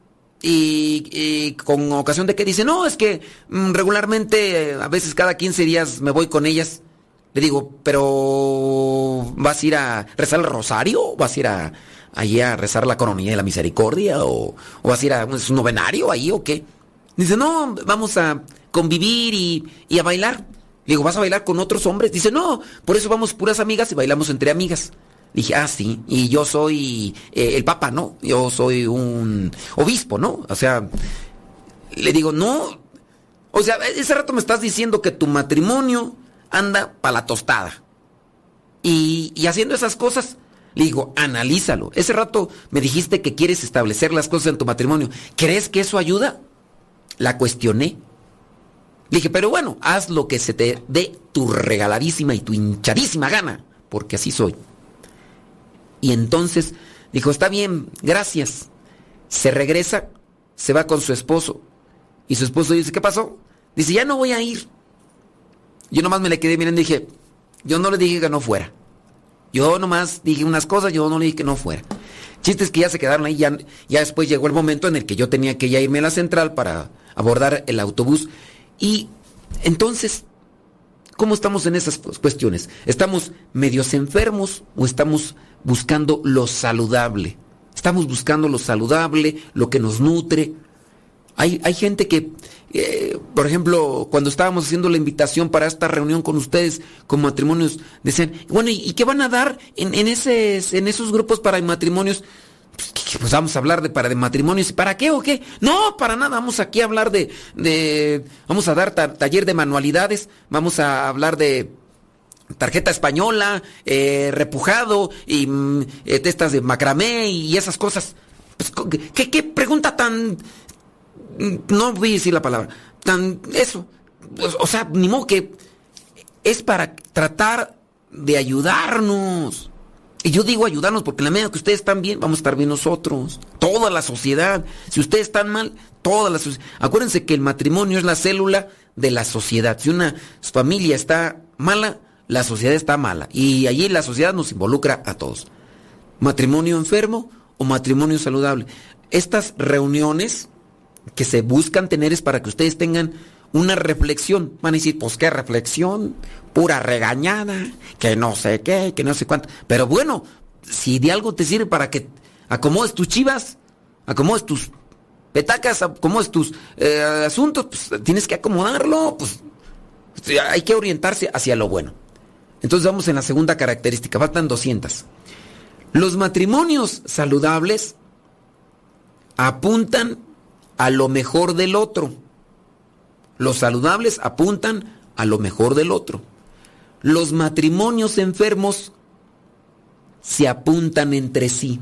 Speaker 1: y, con ocasión de que dice, no, es que mm, regularmente, a veces cada 15 días me voy con ellas. Le digo, pero ¿vas a ir a rezar el rosario? ¿Vas a ir a, allí a rezar la coronilla de la misericordia? ¿O, vas a ir a un novenario ahí o qué? Dice, no, vamos a convivir y, y a bailar. Le digo, ¿vas a bailar con otros hombres? Dice, no, por eso vamos puras amigas y bailamos entre amigas. Dije, ah, sí, y yo soy eh, el papa, ¿no? Yo soy un obispo, ¿no? O sea, le digo, no. O sea, ese rato me estás diciendo que tu matrimonio anda para la tostada. Y, y haciendo esas cosas, le digo, analízalo. Ese rato me dijiste que quieres establecer las cosas en tu matrimonio. ¿Crees que eso ayuda? La cuestioné. Dije, pero bueno, haz lo que se te dé tu regaladísima y tu hinchadísima gana, porque así soy. Y entonces dijo, está bien, gracias. Se regresa, se va con su esposo. Y su esposo dice, ¿qué pasó? Dice, ya no voy a ir. Yo nomás me le quedé mirando y dije, yo no le dije que no fuera. Yo nomás dije unas cosas, yo no le dije que no fuera. Chistes que ya se quedaron ahí, ya, ya después llegó el momento en el que yo tenía que ya irme a la central para abordar el autobús. Y entonces, ¿cómo estamos en esas cuestiones? ¿Estamos medios enfermos o estamos buscando lo saludable. Estamos buscando lo saludable, lo que nos nutre. Hay, hay gente que, eh, por ejemplo, cuando estábamos haciendo la invitación para esta reunión con ustedes, con matrimonios, decían, bueno, ¿y, qué van a dar en, en, ese, en esos grupos para matrimonios? Pues, pues, vamos a hablar de para de matrimonios. ¿Y para qué o qué? No, para nada. Vamos aquí a hablar de, de vamos a dar taller de manualidades. Vamos a hablar de tarjeta española, eh, repujado y mm, eh, de macramé y esas cosas. Pues, ¿qué, pregunta tan... Mm, no voy a decir la palabra. Tan... Eso. Pues, o sea, ni modo que... Es para tratar de ayudarnos. Y yo digo ayudarnos porque en la medida que ustedes están bien, vamos a estar bien nosotros. Toda la sociedad. Si ustedes están mal, toda la sociedad. Acuérdense que el matrimonio es la célula de la sociedad. Si una familia está mala, la sociedad está mala y allí la sociedad nos involucra a todos. Matrimonio enfermo o matrimonio saludable. Estas reuniones que se buscan tener es para que ustedes tengan una reflexión. Van a decir, pues qué reflexión, pura regañada, que no sé qué, que no sé cuánto. Pero bueno, si de algo te sirve para que acomodes tus chivas, acomodes tus petacas, acomodes tus eh, asuntos, pues tienes que acomodarlo, pues hay que orientarse hacia lo bueno. Entonces vamos en la segunda característica, faltan 200. Los matrimonios saludables apuntan a lo mejor del otro. Los saludables apuntan a lo mejor del otro. Los matrimonios enfermos se apuntan entre sí.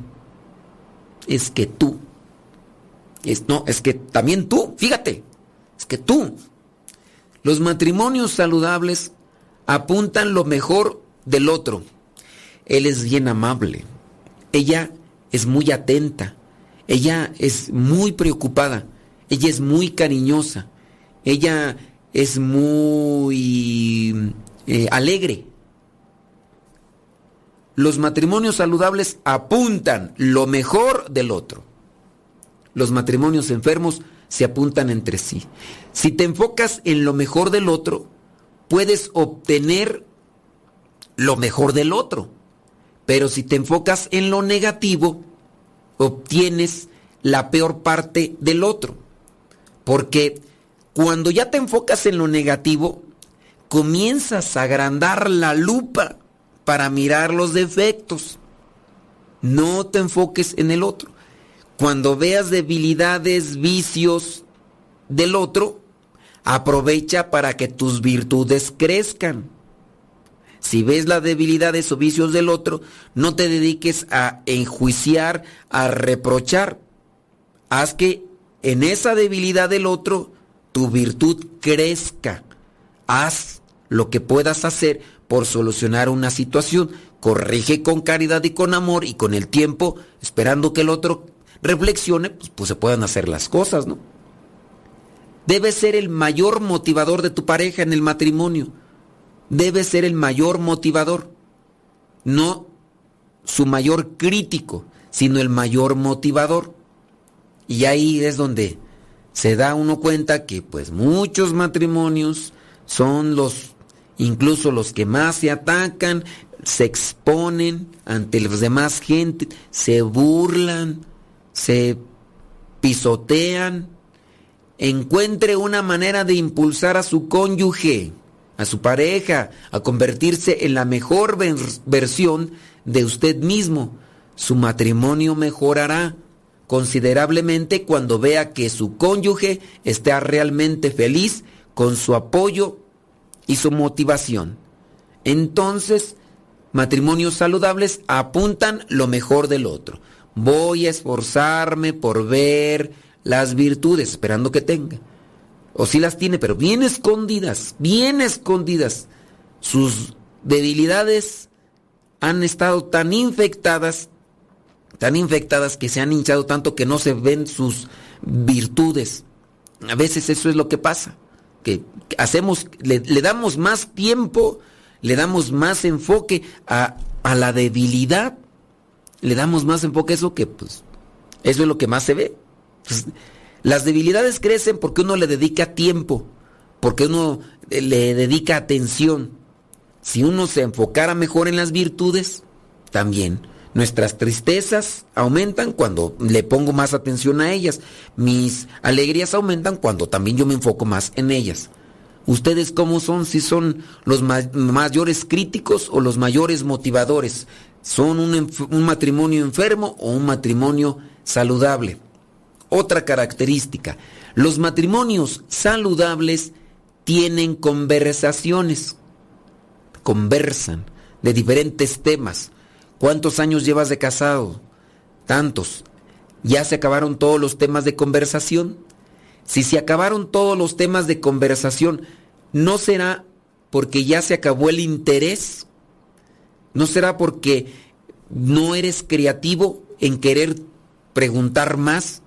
Speaker 1: Es que tú. Es, no, es que también tú, fíjate. Es que tú. Los matrimonios saludables apuntan lo mejor del otro. Él es bien amable. Ella es muy atenta. Ella es muy preocupada. Ella es muy cariñosa. Ella es muy eh, alegre. Los matrimonios saludables apuntan lo mejor del otro. Los matrimonios enfermos se apuntan entre sí. Si te enfocas en lo mejor del otro, puedes obtener lo mejor del otro. Pero si te enfocas en lo negativo, obtienes la peor parte del otro. Porque cuando ya te enfocas en lo negativo, comienzas a agrandar la lupa para mirar los defectos. No te enfoques en el otro. Cuando veas debilidades, vicios del otro, aprovecha para que tus virtudes crezcan. Si ves las debilidades o vicios del otro, no te dediques a enjuiciar, a reprochar. Haz que en esa debilidad del otro tu virtud crezca. Haz lo que puedas hacer por solucionar una situación. Corrige con caridad y con amor y con el tiempo, esperando que el otro reflexione, pues, pues se puedan hacer las cosas, ¿no? Debe ser el mayor motivador de tu pareja en el matrimonio. Debe ser el mayor motivador. No su mayor crítico, sino el mayor motivador. Y ahí es donde se da uno cuenta que pues muchos matrimonios son los incluso los que más se atacan, se exponen ante los demás gente, se burlan, se pisotean, encuentre una manera de impulsar a su cónyuge, a su pareja, a convertirse en la mejor versión de usted mismo. Su matrimonio mejorará considerablemente cuando vea que su cónyuge está realmente feliz con su apoyo y su motivación. Entonces, matrimonios saludables apuntan lo mejor del otro. Voy a esforzarme por ver las virtudes, esperando que tenga. O si las tiene, pero bien escondidas, bien escondidas. Sus debilidades han estado tan infectadas, tan infectadas que se han hinchado tanto que no se ven sus virtudes. A veces eso es lo que pasa, que hacemos, le, damos más tiempo, le damos más enfoque a, a la debilidad le damos más enfoque a eso que pues eso es lo que más se ve. Pues, las debilidades crecen porque uno le dedica tiempo, porque uno eh, le dedica atención. Si uno se enfocara mejor en las virtudes, también. Nuestras tristezas aumentan cuando le pongo más atención a ellas. Mis alegrías aumentan cuando también yo me enfoco más en ellas. ¿Ustedes cómo son? Si son los mayores críticos o los mayores motivadores son un, matrimonio enfermo o un matrimonio saludable. Otra característica, los matrimonios saludables tienen conversaciones, conversan de diferentes temas. ¿Cuántos años llevas de casado? Tantos. ¿Ya se acabaron todos los temas de conversación? Si se acabaron todos los temas de conversación, ¿no será porque ya se acabó el interés? ¿No será porque no eres creativo en querer preguntar más?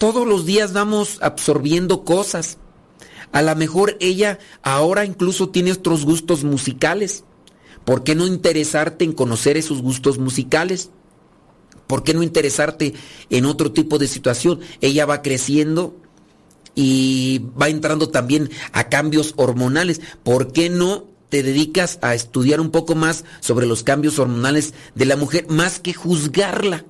Speaker 1: Todos los días vamos absorbiendo cosas. A lo mejor ella ahora incluso tiene otros gustos musicales. ¿Por qué no interesarte en conocer esos gustos musicales? ¿Por qué no interesarte en otro tipo de situación? Ella va creciendo y va entrando también a cambios hormonales. ¿Por qué no te dedicas a estudiar un poco más sobre los cambios hormonales de la mujer, más que juzgarla.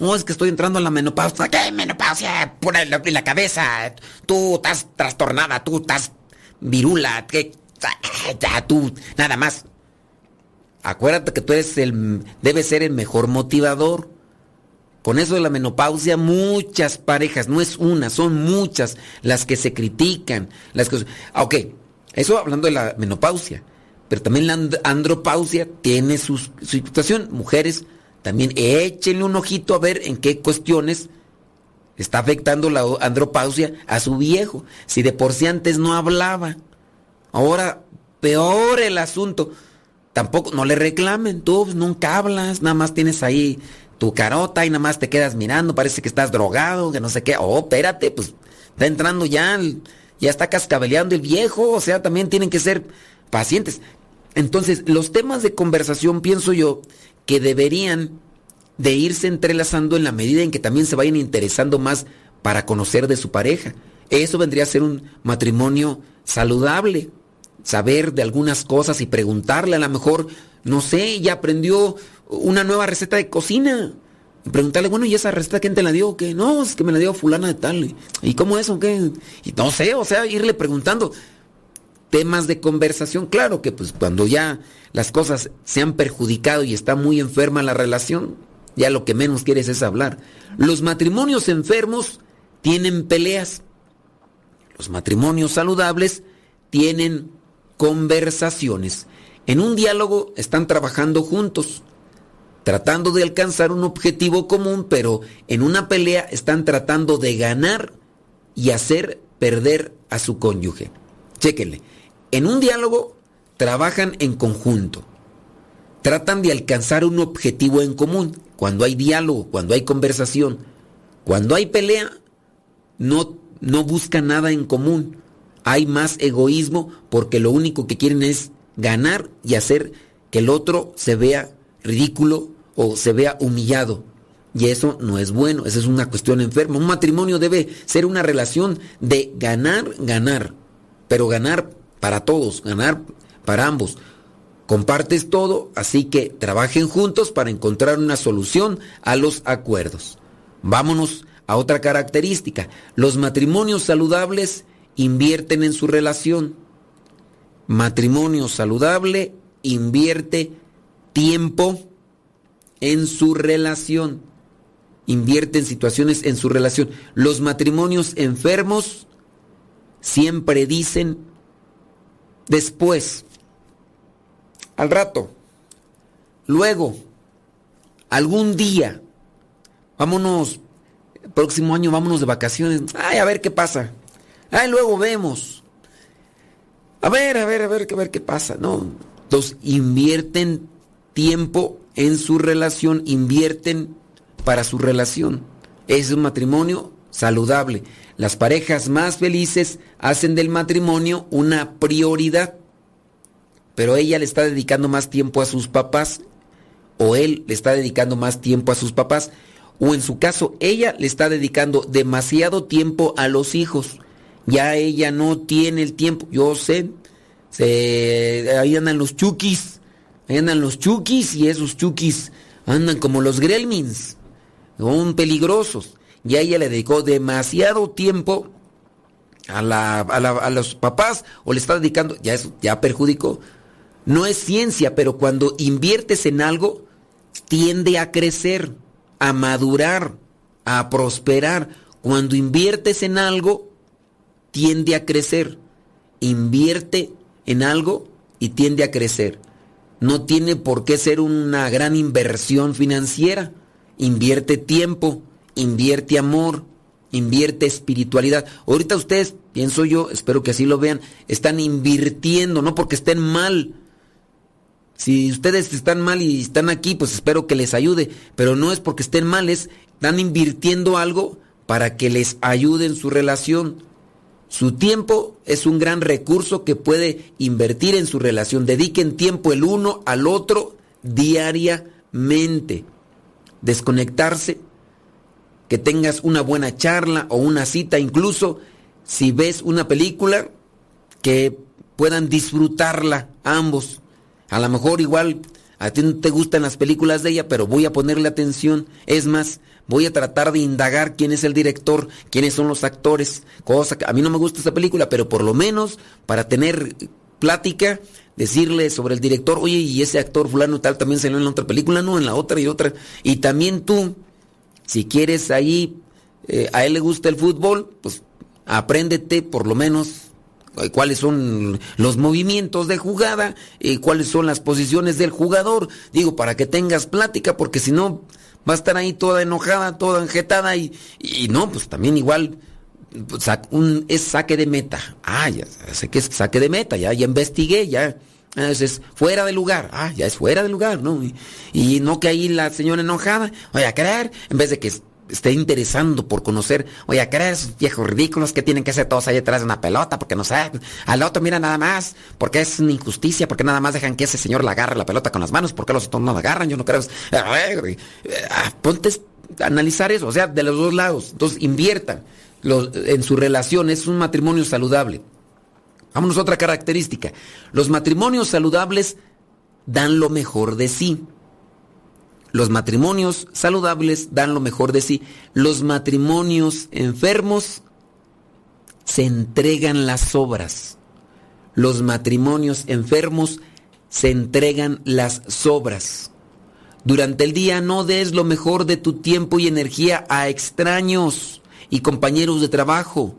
Speaker 1: No, es que estoy entrando a la menopausia. ¿Qué menopausia? Pura la, la cabeza. Tú estás trastornada, tú estás virula. ¿qué? Ya, tú, nada más. Acuérdate que tú eres el, debes ser el mejor motivador. Con eso de la menopausia, muchas parejas, no es una, son muchas las que se critican. Las que, ah, ok, eso hablando de la menopausia. Pero también la andropausia tiene su, situación. Mujeres, también échenle un ojito a ver en qué cuestiones está afectando la andropausia a su viejo. Si de por sí antes no hablaba, ahora peor el asunto. Tampoco, no le reclamen, tú nunca hablas, nada más tienes ahí tu carota y nada más te quedas mirando, parece que estás drogado, que no sé qué. Oh, espérate, pues está entrando ya ya está cascabeleando el viejo, o sea, también tienen que ser pacientes. Entonces, los temas de conversación pienso yo que deberían de irse entrelazando en la medida en que también se vayan interesando más para conocer de su pareja. Eso vendría a ser un matrimonio saludable. Saber de algunas cosas y preguntarle a lo mejor, no sé, ya aprendió una nueva receta de cocina. Y preguntarle, bueno, ¿y esa receta quién te la dio? Que no, es que me la dio fulana de tal. ¿Y cómo es o qué? Y no sé, o sea, irle preguntando temas de conversación. Claro que pues cuando ya las cosas se han perjudicado y está muy enferma la relación, ya lo que menos quieres es hablar. Los matrimonios enfermos tienen peleas. Los matrimonios saludables tienen conversaciones. En un diálogo están trabajando juntos, tratando de alcanzar un objetivo común, pero en una pelea están tratando de ganar y hacer perder a su cónyuge. Chéquenle. En un diálogo trabajan en conjunto. Tratan de alcanzar un objetivo en común. Cuando hay diálogo, cuando hay conversación, cuando hay pelea, no, no buscan nada en común. Hay más egoísmo porque lo único que quieren es ganar y hacer que el otro se vea ridículo o se vea humillado. Y eso no es bueno, esa es una cuestión enferma. Un matrimonio debe ser una relación de ganar, ganar, pero ganar para todos, ganar para ambos. Compartes todo, así que trabajen juntos para encontrar una solución a los acuerdos. Vámonos a otra característica. Los matrimonios saludables invierten en su relación. Matrimonio saludable invierte tiempo en su relación. Invierte en situaciones en su relación. Los matrimonios enfermos siempre dicen después, al rato, luego, algún día, vámonos, próximo año vámonos de vacaciones, ay, a ver qué pasa, ay, luego vemos, a ver, a ver, a ver, ver qué pasa, no, entonces invierten tiempo en su relación, invierten para su relación, es un matrimonio saludable. Las parejas más felices hacen del matrimonio una prioridad, pero ella le está dedicando más tiempo a sus papás o él le está dedicando más tiempo a sus papás o en su caso ella le está dedicando demasiado tiempo a los hijos. Ya ella no tiene el tiempo, yo sé, se, ahí andan los chukis, ahí andan los chukis y esos chukis andan como los gremlins, son peligrosos y a ella le dedicó demasiado tiempo a, la, a, los papás o le está dedicando, ya eso ya perjudicó. No es ciencia, pero cuando inviertes en algo, tiende a crecer, a madurar, a prosperar. Cuando inviertes en algo, tiende a crecer. Invierte en algo y tiende a crecer. No tiene por qué ser una gran inversión financiera. Invierte tiempo, invierte amor, invierte espiritualidad. Ahorita ustedes, pienso yo, espero que así lo vean, están invirtiendo, no porque estén mal. Si ustedes están mal y están aquí, pues espero que les ayude, pero no es porque estén mal, es están invirtiendo algo para que les ayude en su relación. Su tiempo es un gran recurso que puede invertir en su relación. Dediquen tiempo el uno al otro diariamente. Desconectarse que tengas una buena charla o una cita, incluso si ves una película, que puedan disfrutarla ambos. A lo mejor igual a ti no te gustan las películas de ella, pero voy a ponerle atención. Es más, voy a tratar de indagar quién es el director, quiénes son los actores, cosa que a mí no me gusta esa película, pero por lo menos para tener plática, decirle sobre el director, oye, y ese actor fulano tal también salió en la otra película, no, en la otra y otra. Y también tú, si quieres ahí, eh, a él le gusta el fútbol, pues apréndete por lo menos eh, cuáles son los movimientos de jugada, y eh, cuáles son las posiciones del jugador. Digo, para que tengas plática, porque si no, va a estar ahí toda enojada, toda enjetada y, y no, pues también igual pues, un, es saque de meta. Ah, ya sé que es saque de meta, ya, ya investigué, ya es fuera de lugar. Ah, ya es fuera de lugar, ¿no? Y, no que ahí la señora enojada, oye, a creer, en vez de que esté interesando por conocer, oye, a creer esos viejos ridículos que tienen que hacer todos ahí detrás de una pelota, porque no sé, al otro mira nada más, porque es una injusticia, porque nada más dejan que ese señor la agarre la pelota con las manos, porque los otros no la agarran, yo no creo. Ah, ponte a analizar eso, o sea, de los dos lados. Entonces, inviertan en su relación, es un matrimonio saludable. Vámonos a otra característica. Los matrimonios saludables dan lo mejor de sí. Los matrimonios saludables dan lo mejor de sí. Los matrimonios enfermos se entregan las obras. Los matrimonios enfermos se entregan las sobras. Durante el día no des lo mejor de tu tiempo y energía a extraños y compañeros de trabajo.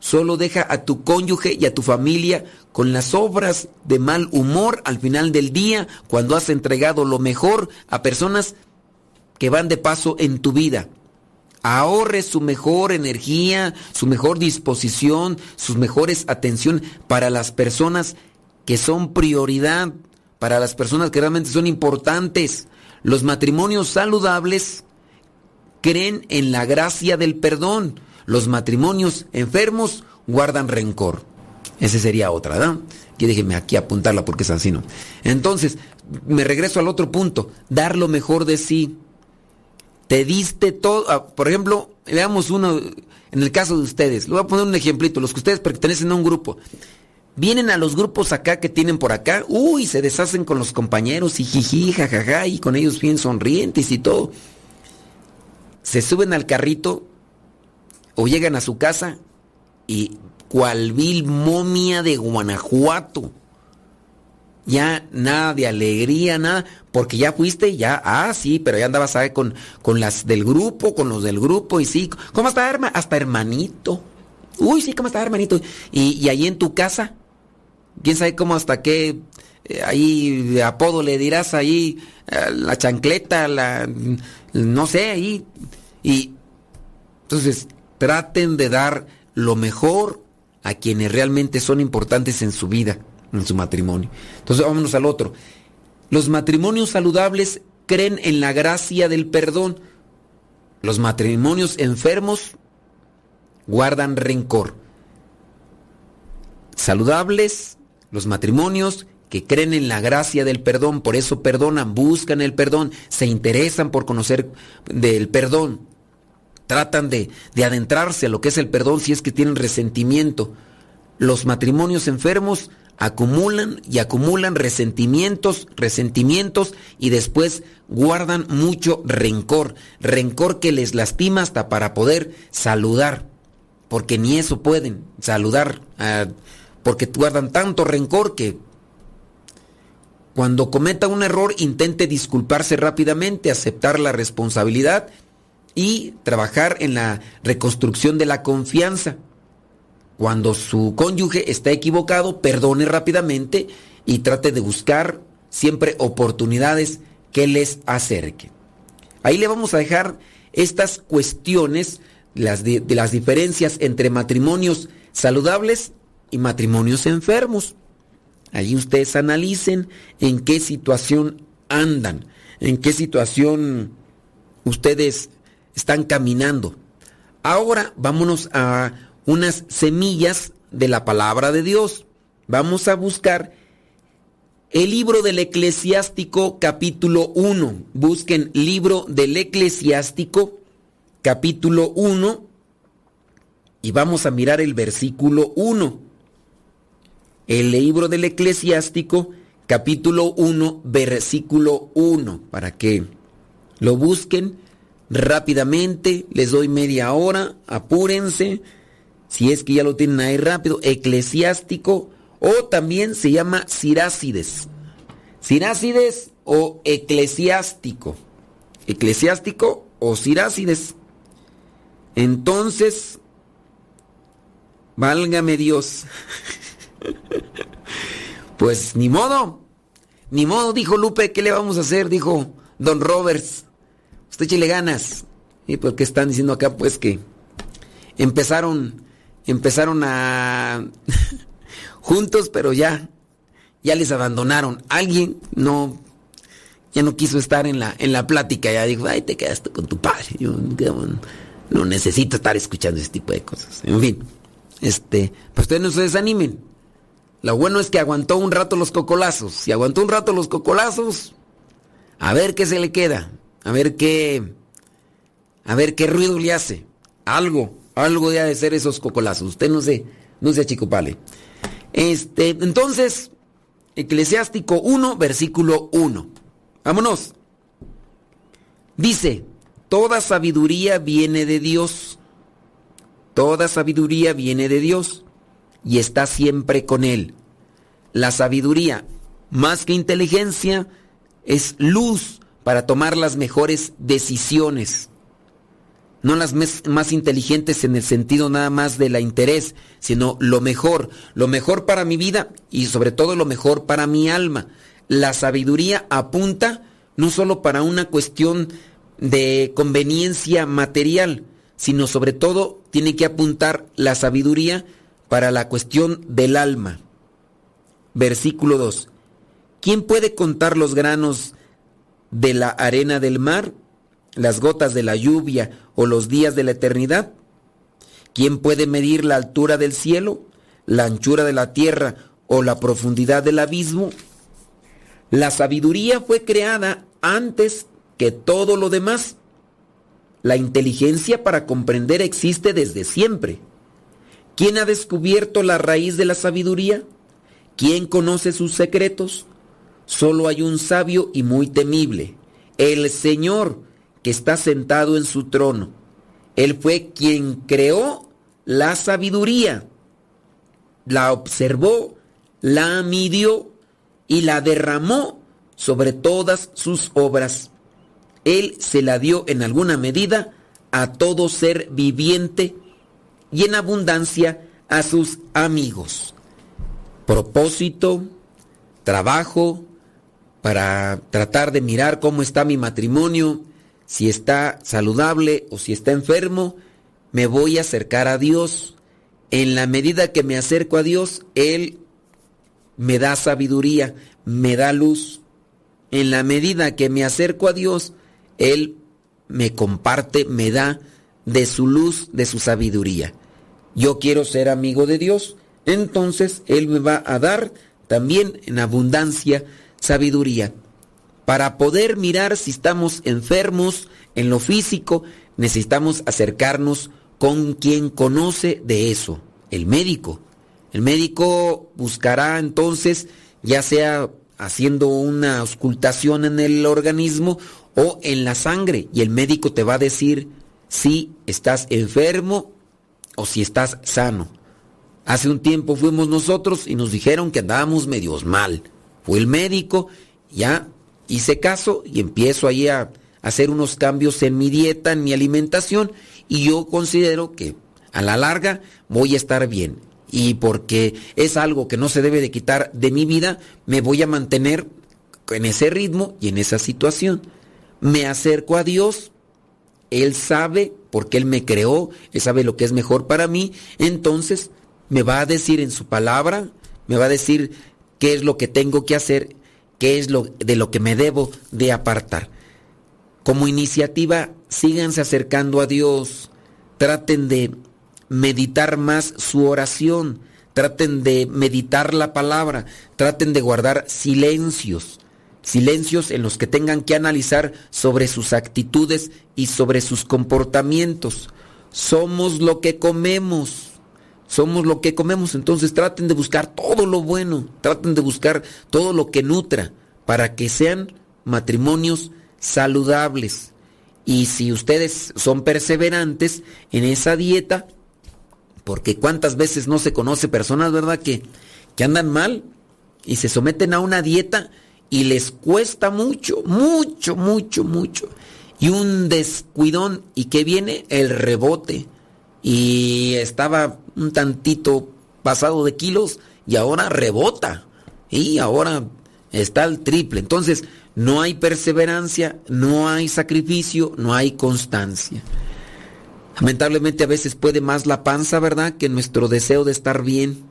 Speaker 1: Solo deja a tu cónyuge y a tu familia con las obras de mal humor al final del día cuando has entregado lo mejor a personas que van de paso en tu vida. Ahorre su mejor energía, su mejor disposición, sus mejores atención para las personas que son prioridad, para las personas que realmente son importantes. Los matrimonios saludables creen en la gracia del perdón. Los matrimonios enfermos guardan rencor. Esa sería otra, ¿verdad? Que déjeme aquí apuntarla porque es así, ¿no? Entonces, me regreso al otro punto. Dar lo mejor de sí. Te diste todo. Ah, por ejemplo, veamos uno, en el caso de ustedes. Le voy a poner un ejemplito. Los que ustedes pertenecen a un grupo. Vienen a los grupos acá que tienen por acá. Uy, se deshacen con los compañeros y jiji, jajaja, y con ellos bien sonrientes y todo. Se suben al carrito o llegan a su casa y cual vil momia de Guanajuato. Ya nada de alegría, nada, porque ya fuiste, ya, ah, sí, pero ya andabas ¿sabe? con, con las del grupo, con los del grupo, y sí, ¿cómo está, hermano? Hasta hermanito. Uy, sí, ¿cómo está, hermanito? Y, ahí en tu casa, quién sabe cómo hasta qué, eh, ahí apodo le dirás ahí, eh, la chancleta, la, no sé, ahí. Y entonces, traten de dar lo mejor a quienes realmente son importantes en su vida, en su matrimonio. Entonces vámonos al otro. Los matrimonios saludables creen en la gracia del perdón. Los matrimonios enfermos guardan rencor. Saludables, los matrimonios que creen en la gracia del perdón, por eso perdonan, buscan el perdón, se interesan por conocer del perdón tratan de, de, adentrarse a lo que es el perdón si es que tienen resentimiento. Los matrimonios enfermos acumulan y acumulan resentimientos, resentimientos y después guardan mucho rencor, rencor que les lastima hasta para poder saludar, porque ni eso pueden saludar, uh, porque guardan tanto rencor que cuando cometa un error intente disculparse rápidamente, aceptar la responsabilidad y trabajar en la reconstrucción de la confianza. Cuando su cónyuge está equivocado, perdone rápidamente y trate de buscar siempre oportunidades que les acerquen. Ahí le vamos a dejar estas cuestiones las de, de las diferencias entre matrimonios saludables y matrimonios enfermos. Allí ustedes analicen en qué situación andan, en qué situación ustedes están caminando. Ahora vámonos a unas semillas de la palabra de Dios. Vamos a buscar el libro del eclesiástico capítulo 1. Busquen libro del eclesiástico capítulo 1 y vamos a mirar el versículo 1. El libro del eclesiástico capítulo 1 versículo 1 para que lo busquen rápidamente, les doy media hora, apúrense, si es que ya lo tienen ahí rápido, eclesiástico, o también se llama Sirácides. Sirácides o eclesiástico. Eclesiástico o Sirácides. Entonces, válgame Dios. pues ni modo, ni modo, dijo Lupe, ¿qué le vamos a hacer? Dijo Don Roberts usted échele ganas. Y porque están diciendo acá, pues que empezaron, empezaron a juntos, pero ya, ya les abandonaron. Alguien no, ya no quiso estar en la, en la plática, ya dijo, ay, te quedaste con tu padre. Yo no necesito estar escuchando ese tipo de cosas. En fin, este, pues ustedes no se desanimen. Lo bueno es que aguantó un rato los cocolazos. Si aguantó un rato los cocolazos, a ver qué se le queda. A ver qué. A ver qué ruido le hace. Algo, algo de ser esos cocolazos. Usted no se, no se achicopale. Este, entonces, Eclesiástico 1, versículo 1. Vámonos. Dice, toda sabiduría viene de Dios. Toda sabiduría viene de Dios y está siempre con Él. La sabiduría, más que inteligencia, es luz para tomar las mejores decisiones. No las más inteligentes en el sentido nada más de la interés, sino lo mejor, lo mejor para mi vida y sobre todo lo mejor para mi alma. La sabiduría apunta no solo para una cuestión de conveniencia material, sino sobre todo tiene que apuntar la sabiduría para la cuestión del alma. Versículo 2. ¿Quién puede contar los granos de la arena del mar, las gotas de la lluvia o los días de la eternidad? ¿Quién puede medir la altura del cielo, la anchura de la tierra o la profundidad del abismo? La sabiduría fue creada antes que todo lo demás. La inteligencia para comprender existe desde siempre. ¿Quién ha descubierto la raíz de la sabiduría? ¿Quién conoce sus secretos? Solo hay un sabio y muy temible, el Señor, que está sentado en su trono. Él fue quien creó la sabiduría, la observó, la midió y la derramó sobre todas sus obras. Él se la dio en alguna medida a todo ser viviente y en abundancia a sus amigos. Propósito, trabajo, para tratar de mirar cómo está mi matrimonio, si está saludable o si está enfermo, me voy a acercar a Dios. En la medida que me acerco a Dios, Él me da sabiduría, me da luz. En la medida que me acerco a Dios, Él me comparte, me da de su luz, de su sabiduría. Yo quiero ser amigo de Dios, entonces Él me va a dar también en abundancia sabiduría. Para poder mirar si estamos enfermos en lo físico, necesitamos acercarnos con quien conoce de eso, el médico. El médico buscará entonces, ya sea haciendo una auscultación en el organismo o en la sangre, y el médico te va a decir si estás enfermo o si estás sano. Hace un tiempo fuimos nosotros y nos dijeron que andábamos medios mal. Fue el médico, ya hice caso y empiezo ahí a hacer unos cambios en mi dieta, en mi alimentación y yo considero que a la larga voy a estar bien. Y porque es algo que no se debe de quitar de mi vida, me voy a mantener en ese ritmo y en esa situación. Me acerco a Dios, Él sabe porque Él me creó, Él sabe lo que es mejor para mí, entonces me va a decir en su palabra, me va a decir qué es lo que tengo que hacer, qué es lo de lo que me debo de apartar. Como iniciativa, síganse acercando a Dios, traten de meditar más su oración, traten de meditar la palabra, traten de guardar silencios, silencios en los que tengan que analizar sobre sus actitudes y sobre sus comportamientos. Somos lo que comemos somos lo que comemos, entonces traten de buscar todo lo bueno, traten de buscar todo lo que nutra para que sean matrimonios saludables. Y si ustedes son perseverantes en esa dieta, porque cuántas veces no se conoce personas, ¿verdad? Que, que andan mal y se someten a una dieta y les cuesta mucho, mucho, mucho, mucho. Y un descuidón y que viene el rebote y estaba un tantito pasado de kilos y ahora rebota y ahora está al triple. Entonces, no hay perseverancia, no hay sacrificio, no hay constancia. Lamentablemente a veces puede más la panza, ¿verdad? Que nuestro deseo de estar bien.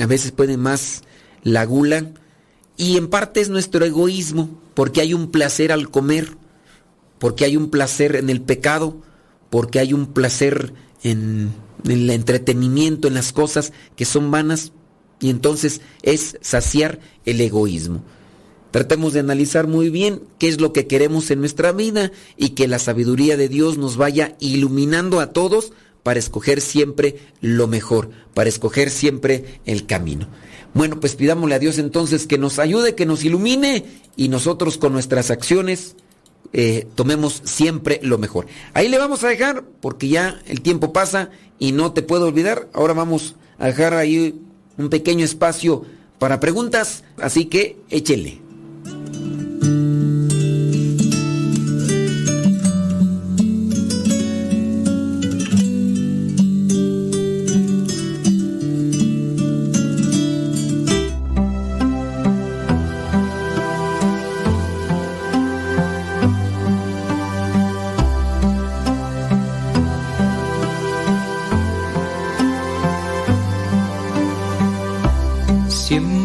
Speaker 1: A veces puede más la gula. Y en parte es nuestro egoísmo, porque hay un placer al comer, porque hay un placer en el pecado, porque hay un placer en, el entretenimiento, en las cosas que son vanas, y entonces es saciar el egoísmo. Tratemos de analizar muy bien qué es lo que queremos en nuestra vida y que la sabiduría de Dios nos vaya iluminando a todos para escoger siempre lo mejor, para escoger siempre el camino. Bueno, pues pidámosle a Dios entonces que nos ayude, que nos ilumine y nosotros con nuestras acciones
Speaker 3: eh, tomemos siempre lo mejor. Ahí le vamos a dejar porque ya el tiempo pasa y no te puedo olvidar. Ahora vamos a dejar ahí un pequeño espacio para preguntas, así que échele.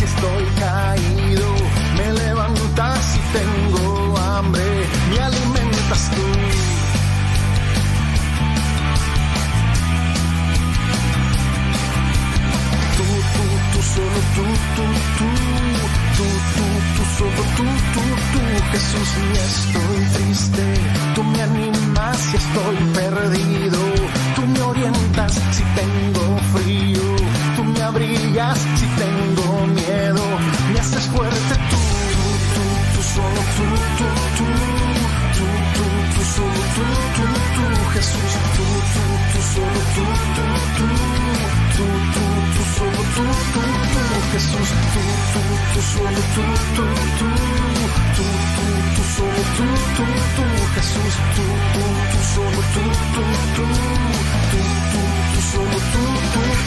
Speaker 4: si estoy caído, me levantas si tengo hambre, me alimentas tú. Tú, tú, tú, solo tú, tú, tú, tú, tú, tú, solo tú, tú, tú, Jesús, y estoy triste, tú me animas si estoy perdido, tú me orientas si tengo frío, tú me abrigas si tengo Jesús, tú, tú, tú, solo tú, tú, tú, tú, tú, tú, solo tú, tú, tú, Jesús, tú, tú, tú, solo tú, tú, tú, tú, tú, tú, solo tú, tú,